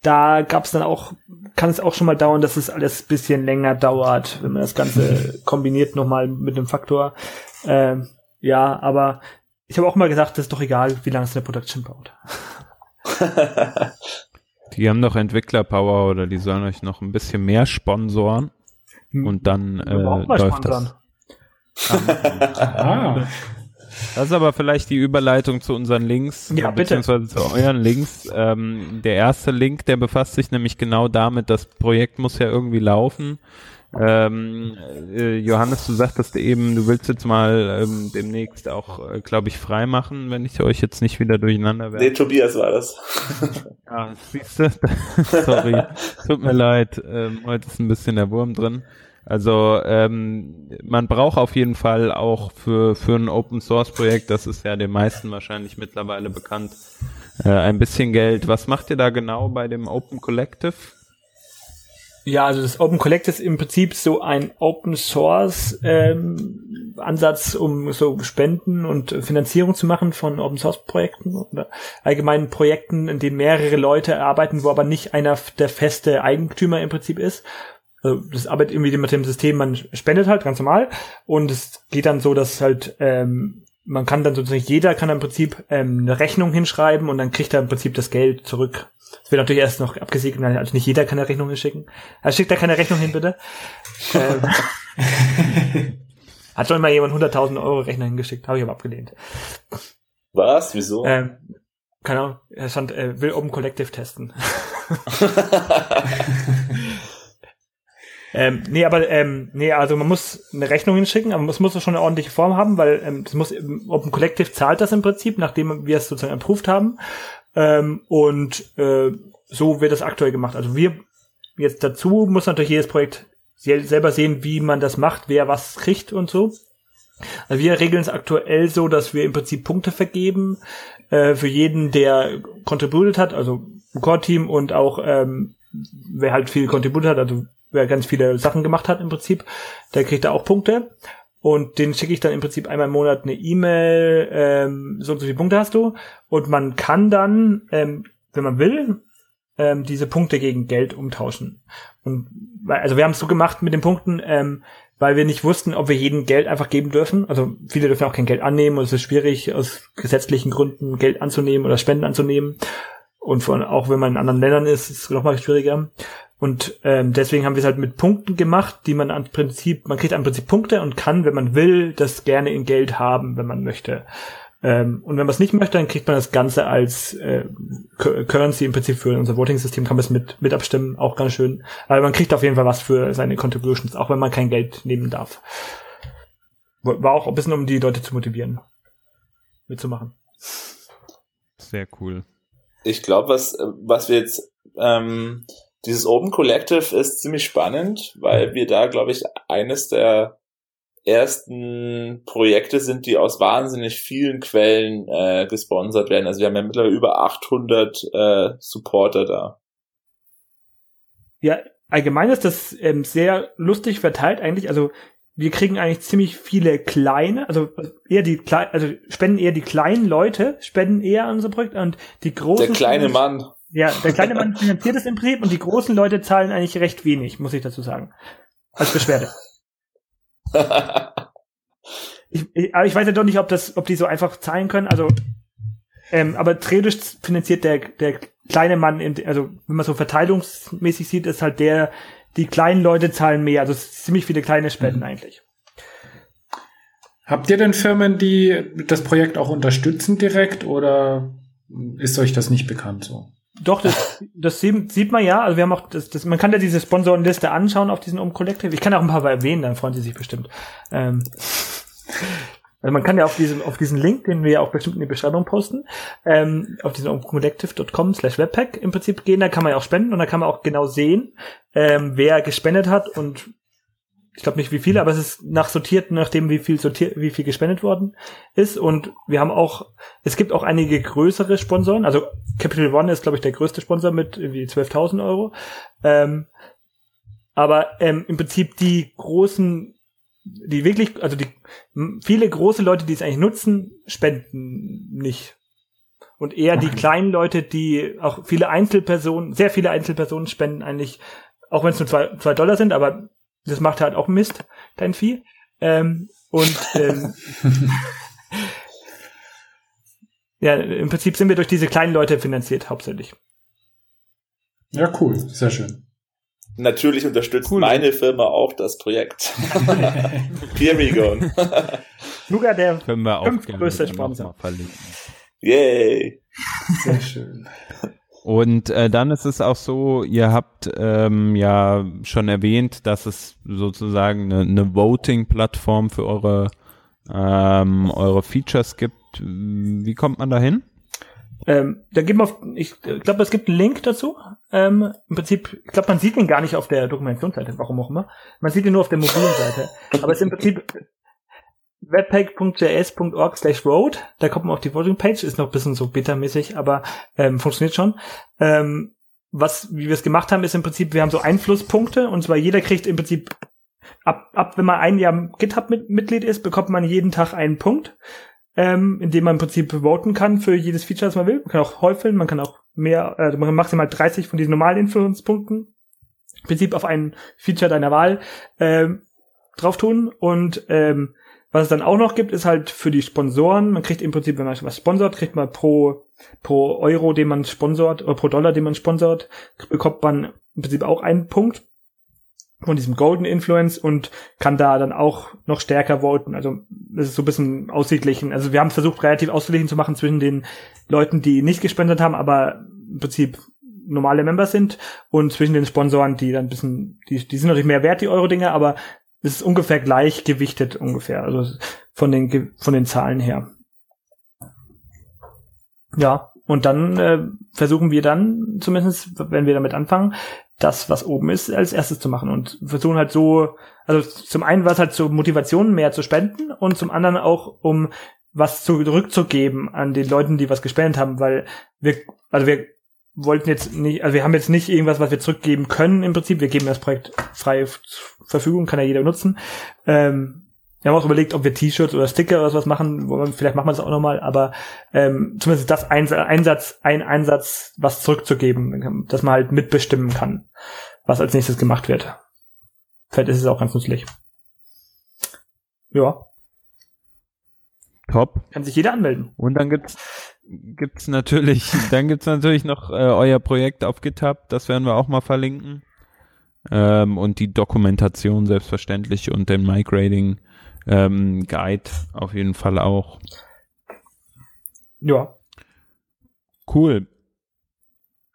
da gab es dann auch, kann es auch schon mal dauern, dass es alles bisschen länger dauert, wenn man das Ganze kombiniert nochmal mit dem Faktor. Ähm, ja, aber ich habe auch mal gesagt, das ist doch egal, wie lange es eine Production baut. die haben doch Entwicklerpower oder die sollen euch noch ein bisschen mehr sponsoren hm. und dann äh, läuft das. ah. Das ist aber vielleicht die Überleitung zu unseren Links, ja, beziehungsweise zu euren Links. Ähm, der erste Link, der befasst sich nämlich genau damit, das Projekt muss ja irgendwie laufen. Ähm, äh, Johannes, du sagtest eben, du willst jetzt mal ähm, demnächst auch, äh, glaube ich, frei machen, wenn ich euch jetzt nicht wieder durcheinander werde. Nee, Tobias war das. ah, siehst du? Sorry, tut mir leid. Ähm, heute ist ein bisschen der Wurm drin. Also ähm, man braucht auf jeden Fall auch für, für ein Open Source Projekt, das ist ja den meisten wahrscheinlich mittlerweile bekannt, äh, ein bisschen Geld. Was macht ihr da genau bei dem Open Collective? Ja, also das Open Collective ist im Prinzip so ein Open Source ähm, Ansatz, um so Spenden und Finanzierung zu machen von Open Source Projekten oder allgemeinen Projekten, in denen mehrere Leute arbeiten, wo aber nicht einer der feste Eigentümer im Prinzip ist, also das arbeitet irgendwie mit dem System, man spendet halt ganz normal und es geht dann so, dass halt ähm, man kann dann sozusagen, jeder kann im Prinzip ähm, eine Rechnung hinschreiben und dann kriegt er im Prinzip das Geld zurück. Das wird natürlich erst noch abgesegnet, also nicht jeder kann eine Rechnung hinschicken. Also schickt da keine Rechnung hin, bitte. ähm, hat schon mal jemand 100.000 Euro Rechner hingeschickt, habe ich aber abgelehnt. Was? Wieso? Ähm, keine Ahnung, er stand, äh, will Open Collective testen. Ähm, nee, aber ähm, nee, also man muss eine Rechnung hinschicken, aber es muss schon eine ordentliche Form haben, weil ähm, das muss Open Collective zahlt das im Prinzip, nachdem wir es sozusagen approved haben. Ähm, und äh, so wird das aktuell gemacht. Also wir jetzt dazu muss natürlich jedes Projekt selber sehen, wie man das macht, wer was kriegt und so. Also wir regeln es aktuell so, dass wir im Prinzip Punkte vergeben äh, für jeden, der contributed hat, also Core-Team und auch ähm, wer halt viel contributed hat, also wer ganz viele Sachen gemacht hat im Prinzip, der kriegt da auch Punkte. Und den schicke ich dann im Prinzip einmal im Monat eine E-Mail, ähm, so und so viele Punkte hast du. Und man kann dann, ähm, wenn man will, ähm, diese Punkte gegen Geld umtauschen. Und also wir haben es so gemacht mit den Punkten, ähm, weil wir nicht wussten, ob wir jedem Geld einfach geben dürfen. Also viele dürfen auch kein Geld annehmen und es ist schwierig, aus gesetzlichen Gründen Geld anzunehmen oder Spenden anzunehmen. Und von, auch wenn man in anderen Ländern ist, ist es nochmal schwieriger. Und ähm, deswegen haben wir es halt mit Punkten gemacht, die man am Prinzip, man kriegt am Prinzip Punkte und kann, wenn man will, das gerne in Geld haben, wenn man möchte. Ähm, und wenn man es nicht möchte, dann kriegt man das Ganze als äh, Currency im Prinzip für unser Voting-System, kann man es mit, mit abstimmen, auch ganz schön. Aber man kriegt auf jeden Fall was für seine Contributions, auch wenn man kein Geld nehmen darf. War auch ein bisschen, um die Leute zu motivieren, mitzumachen. Sehr cool. Ich glaube, was, was wir jetzt, ähm, dieses Open Collective ist ziemlich spannend, weil wir da, glaube ich, eines der ersten Projekte sind, die aus wahnsinnig vielen Quellen äh, gesponsert werden. Also wir haben ja mittlerweile über 800 äh, Supporter da. Ja, allgemein ist das ähm, sehr lustig verteilt eigentlich. Also wir kriegen eigentlich ziemlich viele kleine, also eher die also spenden eher die kleinen Leute, spenden eher an unser Projekt und die großen. Der kleine Mann. Ja, der kleine Mann finanziert es im Prinzip und die großen Leute zahlen eigentlich recht wenig, muss ich dazu sagen. Als Beschwerde. ich, ich, aber ich weiß ja doch nicht, ob das, ob die so einfach zahlen können. Also, ähm, aber theoretisch finanziert der, der kleine Mann, in, also wenn man so verteilungsmäßig sieht, ist halt der, die kleinen Leute zahlen mehr. Also ziemlich viele kleine Spenden mhm. eigentlich. Habt ihr denn Firmen, die das Projekt auch unterstützen direkt oder ist euch das nicht bekannt so? Doch, das, das sieht man ja. Also wir haben auch, das, das, man kann ja diese Sponsorenliste anschauen auf diesen Um Collective. Ich kann auch ein paar erwähnen, dann freuen sie sich bestimmt. Ähm, also man kann ja auf diesem, auf diesen Link, den wir ja auch bestimmt in die Beschreibung posten, ähm, auf diesen umcollective.com slash webpack im Prinzip gehen, da kann man ja auch spenden und da kann man auch genau sehen, ähm, wer gespendet hat und ich glaube nicht wie viele, aber es ist nach sortiert, nachdem wie viel sortiert, wie viel gespendet worden ist. Und wir haben auch, es gibt auch einige größere Sponsoren. Also Capital One ist, glaube ich, der größte Sponsor mit irgendwie 12.000 Euro. Ähm, aber ähm, im Prinzip die großen, die wirklich, also die viele große Leute, die es eigentlich nutzen, spenden nicht. Und eher die kleinen Leute, die auch viele Einzelpersonen, sehr viele Einzelpersonen spenden eigentlich, auch wenn es nur zwei, zwei Dollar sind, aber das macht halt auch Mist, dein Vieh. Ähm, und ähm, ja, im Prinzip sind wir durch diese kleinen Leute finanziert, hauptsächlich. Ja, cool, sehr schön. Natürlich unterstützt cool. meine Firma auch das Projekt. Here we go. Der fünftgrößte Sponsor. Yay. Sehr schön. Und äh, dann ist es auch so, ihr habt ähm, ja schon erwähnt, dass es sozusagen eine, eine Voting-Plattform für eure, ähm, eure Features gibt. Wie kommt man da hin? Ähm, da geben wir auf, ich glaube, es gibt einen Link dazu. Ähm, Im Prinzip, ich glaube, man sieht ihn gar nicht auf der Dokumentationsseite, warum auch immer. Man sieht ihn nur auf der mobilen Seite. Aber es ist im Prinzip webpack.js.org slash road. Da kommt man auf die Voting-Page, ist noch ein bisschen so beta-mäßig, aber ähm, funktioniert schon. Ähm, was, wie wir es gemacht haben, ist im Prinzip, wir haben so Einflusspunkte und zwar jeder kriegt im Prinzip ab, ab wenn man ein Jahr GitHub-Mitglied ist, bekommt man jeden Tag einen Punkt, ähm, in dem man im Prinzip voten kann für jedes Feature, das man will. Man kann auch häufeln, man kann auch mehr, also man kann maximal 30 von diesen normalen Influence-Punkten im Prinzip auf ein Feature deiner Wahl ähm, drauf tun und ähm, was es dann auch noch gibt, ist halt für die Sponsoren, man kriegt im Prinzip, wenn man was sponsort, kriegt man pro, pro Euro, den man sponsort, oder pro Dollar, den man sponsort, bekommt man im Prinzip auch einen Punkt von diesem Golden Influence und kann da dann auch noch stärker voten. Also das ist so ein bisschen ausgeglichen. Also wir haben versucht, relativ ausgeglichen zu machen zwischen den Leuten, die nicht gespendet haben, aber im Prinzip normale Member sind und zwischen den Sponsoren, die dann ein bisschen, die, die sind natürlich mehr wert, die Euro-Dinger, aber ist ungefähr gleichgewichtet ungefähr, also von den von den Zahlen her. Ja, und dann äh, versuchen wir dann, zumindest wenn wir damit anfangen, das, was oben ist, als erstes zu machen und versuchen halt so, also zum einen war es halt zur Motivation, mehr zu spenden und zum anderen auch, um was zurückzugeben an die Leuten, die was gespendet haben, weil wir, also wir wollten jetzt nicht, also wir haben jetzt nicht irgendwas, was wir zurückgeben können im Prinzip. Wir geben das Projekt frei zur Verfügung, kann ja jeder nutzen. Ähm, Wir haben auch überlegt, ob wir T-Shirts oder Sticker oder sowas machen. Vielleicht machen wir das auch nochmal, aber ähm, zumindest das ein Einsatz, ein Einsatz, was zurückzugeben, dass man halt mitbestimmen kann, was als nächstes gemacht wird. Vielleicht ist es auch ganz nützlich. Ja. Top. Kann sich jeder anmelden. Und dann gibt's gibt's natürlich, dann gibt's natürlich noch äh, euer Projekt auf GitHub, das werden wir auch mal verlinken. Ähm, und die Dokumentation selbstverständlich und den Migrating ähm, Guide auf jeden Fall auch. Ja. Cool.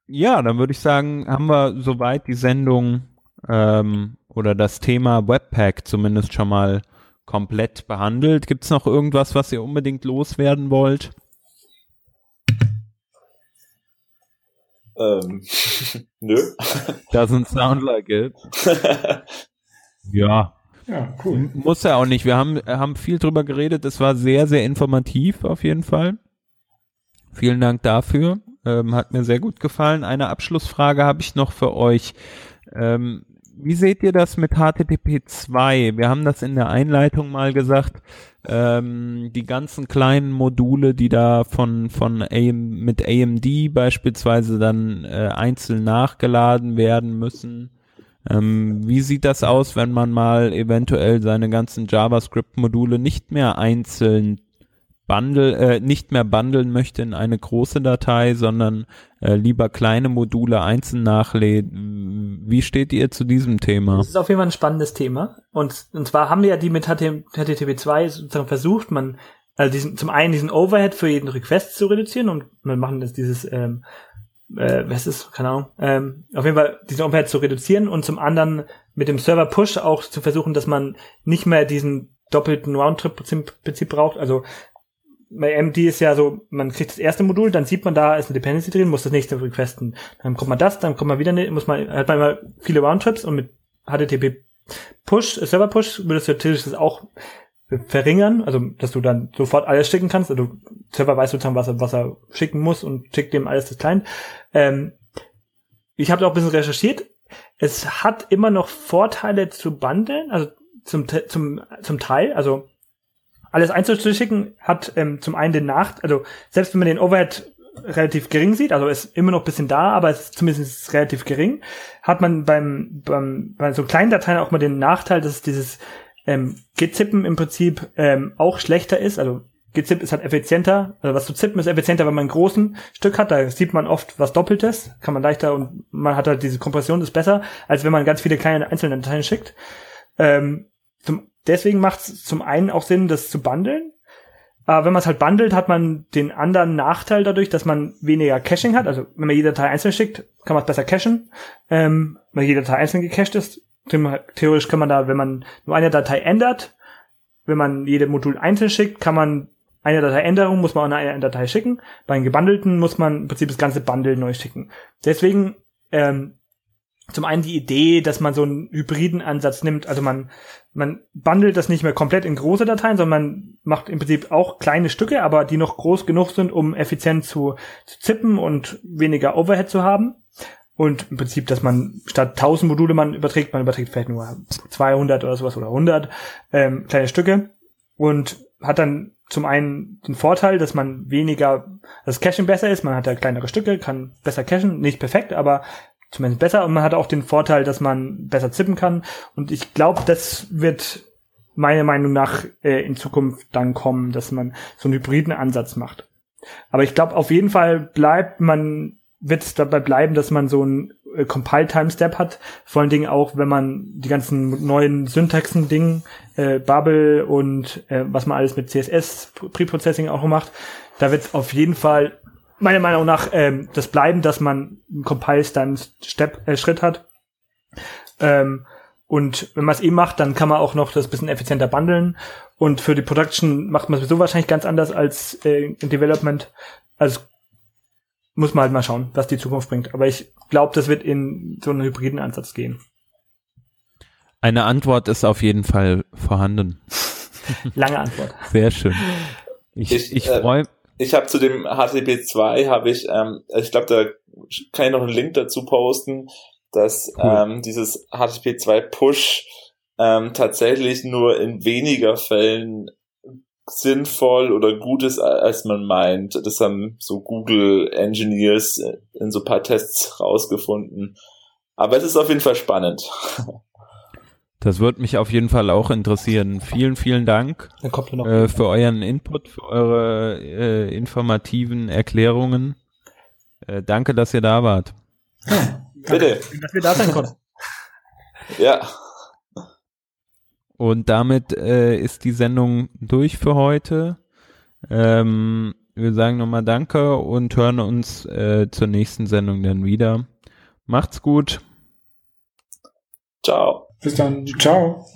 Ja, dann würde ich sagen, haben wir soweit die Sendung ähm, oder das Thema Webpack zumindest schon mal komplett behandelt. Gibt es noch irgendwas, was ihr unbedingt loswerden wollt? Ähm, nö. Doesn't sound like it. ja. Ja, cool. Muss ja auch nicht. Wir haben, haben viel drüber geredet. Es war sehr, sehr informativ auf jeden Fall. Vielen Dank dafür. Ähm, hat mir sehr gut gefallen. Eine Abschlussfrage habe ich noch für euch. Ähm, wie seht ihr das mit HTTP 2? Wir haben das in der Einleitung mal gesagt. Ähm, die ganzen kleinen Module, die da von, von AM, mit AMD beispielsweise dann äh, einzeln nachgeladen werden müssen. Ähm, wie sieht das aus, wenn man mal eventuell seine ganzen JavaScript-Module nicht mehr einzeln bundle, äh, nicht mehr bundeln möchte in eine große Datei, sondern äh, lieber kleine Module einzeln nachlädt. Wie steht ihr zu diesem Thema? Das ist auf jeden Fall ein spannendes Thema. Und, und zwar haben wir ja die mit HTTP 2 sozusagen versucht, man also diesen, zum einen diesen Overhead für jeden Request zu reduzieren und wir machen das dieses ähm, äh, was ist, keine Ahnung, ähm, auf jeden Fall diesen Overhead zu reduzieren und zum anderen mit dem Server Push auch zu versuchen, dass man nicht mehr diesen doppelten Roundtrip-Prinzip braucht. Also bei MD ist ja so, man kriegt das erste Modul, dann sieht man, da ist eine Dependency drin, muss das nächste requesten. Dann kommt man das, dann kommt man wieder, muss man, hat man immer viele Roundtrips und mit HTTP Push, Server Push, würdest du natürlich das auch verringern, also dass du dann sofort alles schicken kannst. Also Server weiß sozusagen, was er, was er schicken muss und schickt dem alles das Client. Ähm, ich habe auch ein bisschen recherchiert. Es hat immer noch Vorteile zu bundeln, also zum, zum, zum Teil. Also alles einzuschicken hat ähm, zum einen den Nachteil, also selbst wenn man den Overhead relativ gering sieht, also ist immer noch ein bisschen da, aber es ist zumindest relativ gering, hat man beim, beim bei so kleinen Dateien auch mal den Nachteil, dass dieses ähm, Gezippen im Prinzip ähm, auch schlechter ist. Also Gezip ist halt effizienter. Also was zu zippen ist effizienter, wenn man einen großen Stück hat. Da sieht man oft was Doppeltes, kann man leichter und man hat halt diese Kompression ist besser, als wenn man ganz viele kleine einzelne Dateien schickt. Ähm, zum, deswegen macht es zum einen auch Sinn, das zu bundeln. Aber wenn man es halt bundelt, hat man den anderen Nachteil dadurch, dass man weniger Caching hat. Also wenn man jede Datei einzeln schickt, kann man es besser cachen. Ähm, wenn jede Datei einzeln gecached ist, theoretisch kann man da, wenn man nur eine Datei ändert, wenn man jede Modul einzeln schickt, kann man eine Dateiänderung muss man auch eine Datei schicken. Bei den gebundelten muss man im Prinzip das ganze Bundle neu schicken. Deswegen ähm, zum einen die Idee, dass man so einen hybriden Ansatz nimmt. Also man, man bundelt das nicht mehr komplett in große Dateien, sondern man macht im Prinzip auch kleine Stücke, aber die noch groß genug sind, um effizient zu, zu zippen und weniger Overhead zu haben. Und im Prinzip, dass man statt 1000 Module man überträgt, man überträgt vielleicht nur 200 oder sowas oder 100 ähm, kleine Stücke und hat dann zum einen den Vorteil, dass man weniger, das Caching besser ist, man hat ja kleinere Stücke, kann besser cachen, nicht perfekt, aber zumindest besser und man hat auch den Vorteil, dass man besser zippen kann und ich glaube, das wird meiner Meinung nach äh, in Zukunft dann kommen, dass man so einen hybriden Ansatz macht. Aber ich glaube, auf jeden Fall bleibt man wird es dabei bleiben, dass man so ein äh, Compile-Time-Step hat. Vor allen Dingen auch, wenn man die ganzen neuen Syntaxen-Dingen, äh, Bubble und äh, was man alles mit CSS Preprocessing auch macht, da wird auf jeden Fall meiner Meinung nach ähm, das bleiben, dass man einen Compile-Time-Step äh, Schritt hat. Ähm, und wenn man es eh macht, dann kann man auch noch das bisschen effizienter bundeln. Und für die Production macht man sowieso wahrscheinlich ganz anders als äh, im Development. Also muss man halt mal schauen, was die Zukunft bringt. Aber ich glaube, das wird in so einen hybriden Ansatz gehen. Eine Antwort ist auf jeden Fall vorhanden. Lange Antwort. Sehr schön. Ich, ich, ich freue. Äh, ich habe zu dem HTTP 2 habe ich, ähm, ich glaube, da kann ich noch einen Link dazu posten, dass cool. ähm, dieses HTTP 2 Push ähm, tatsächlich nur in weniger Fällen sinnvoll oder gut ist, als man meint. Das haben so Google Engineers in so paar Tests rausgefunden. Aber es ist auf jeden Fall spannend. Das wird mich auf jeden Fall auch interessieren. Vielen, vielen Dank äh, für euren Input, für eure äh, informativen Erklärungen. Äh, danke, dass ihr da wart. Ja, Bitte. Dass wir da sein konnten. ja. Und damit äh, ist die Sendung durch für heute. Ähm, wir sagen nochmal Danke und hören uns äh, zur nächsten Sendung dann wieder. Macht's gut. Ciao. Bis dann. Ciao.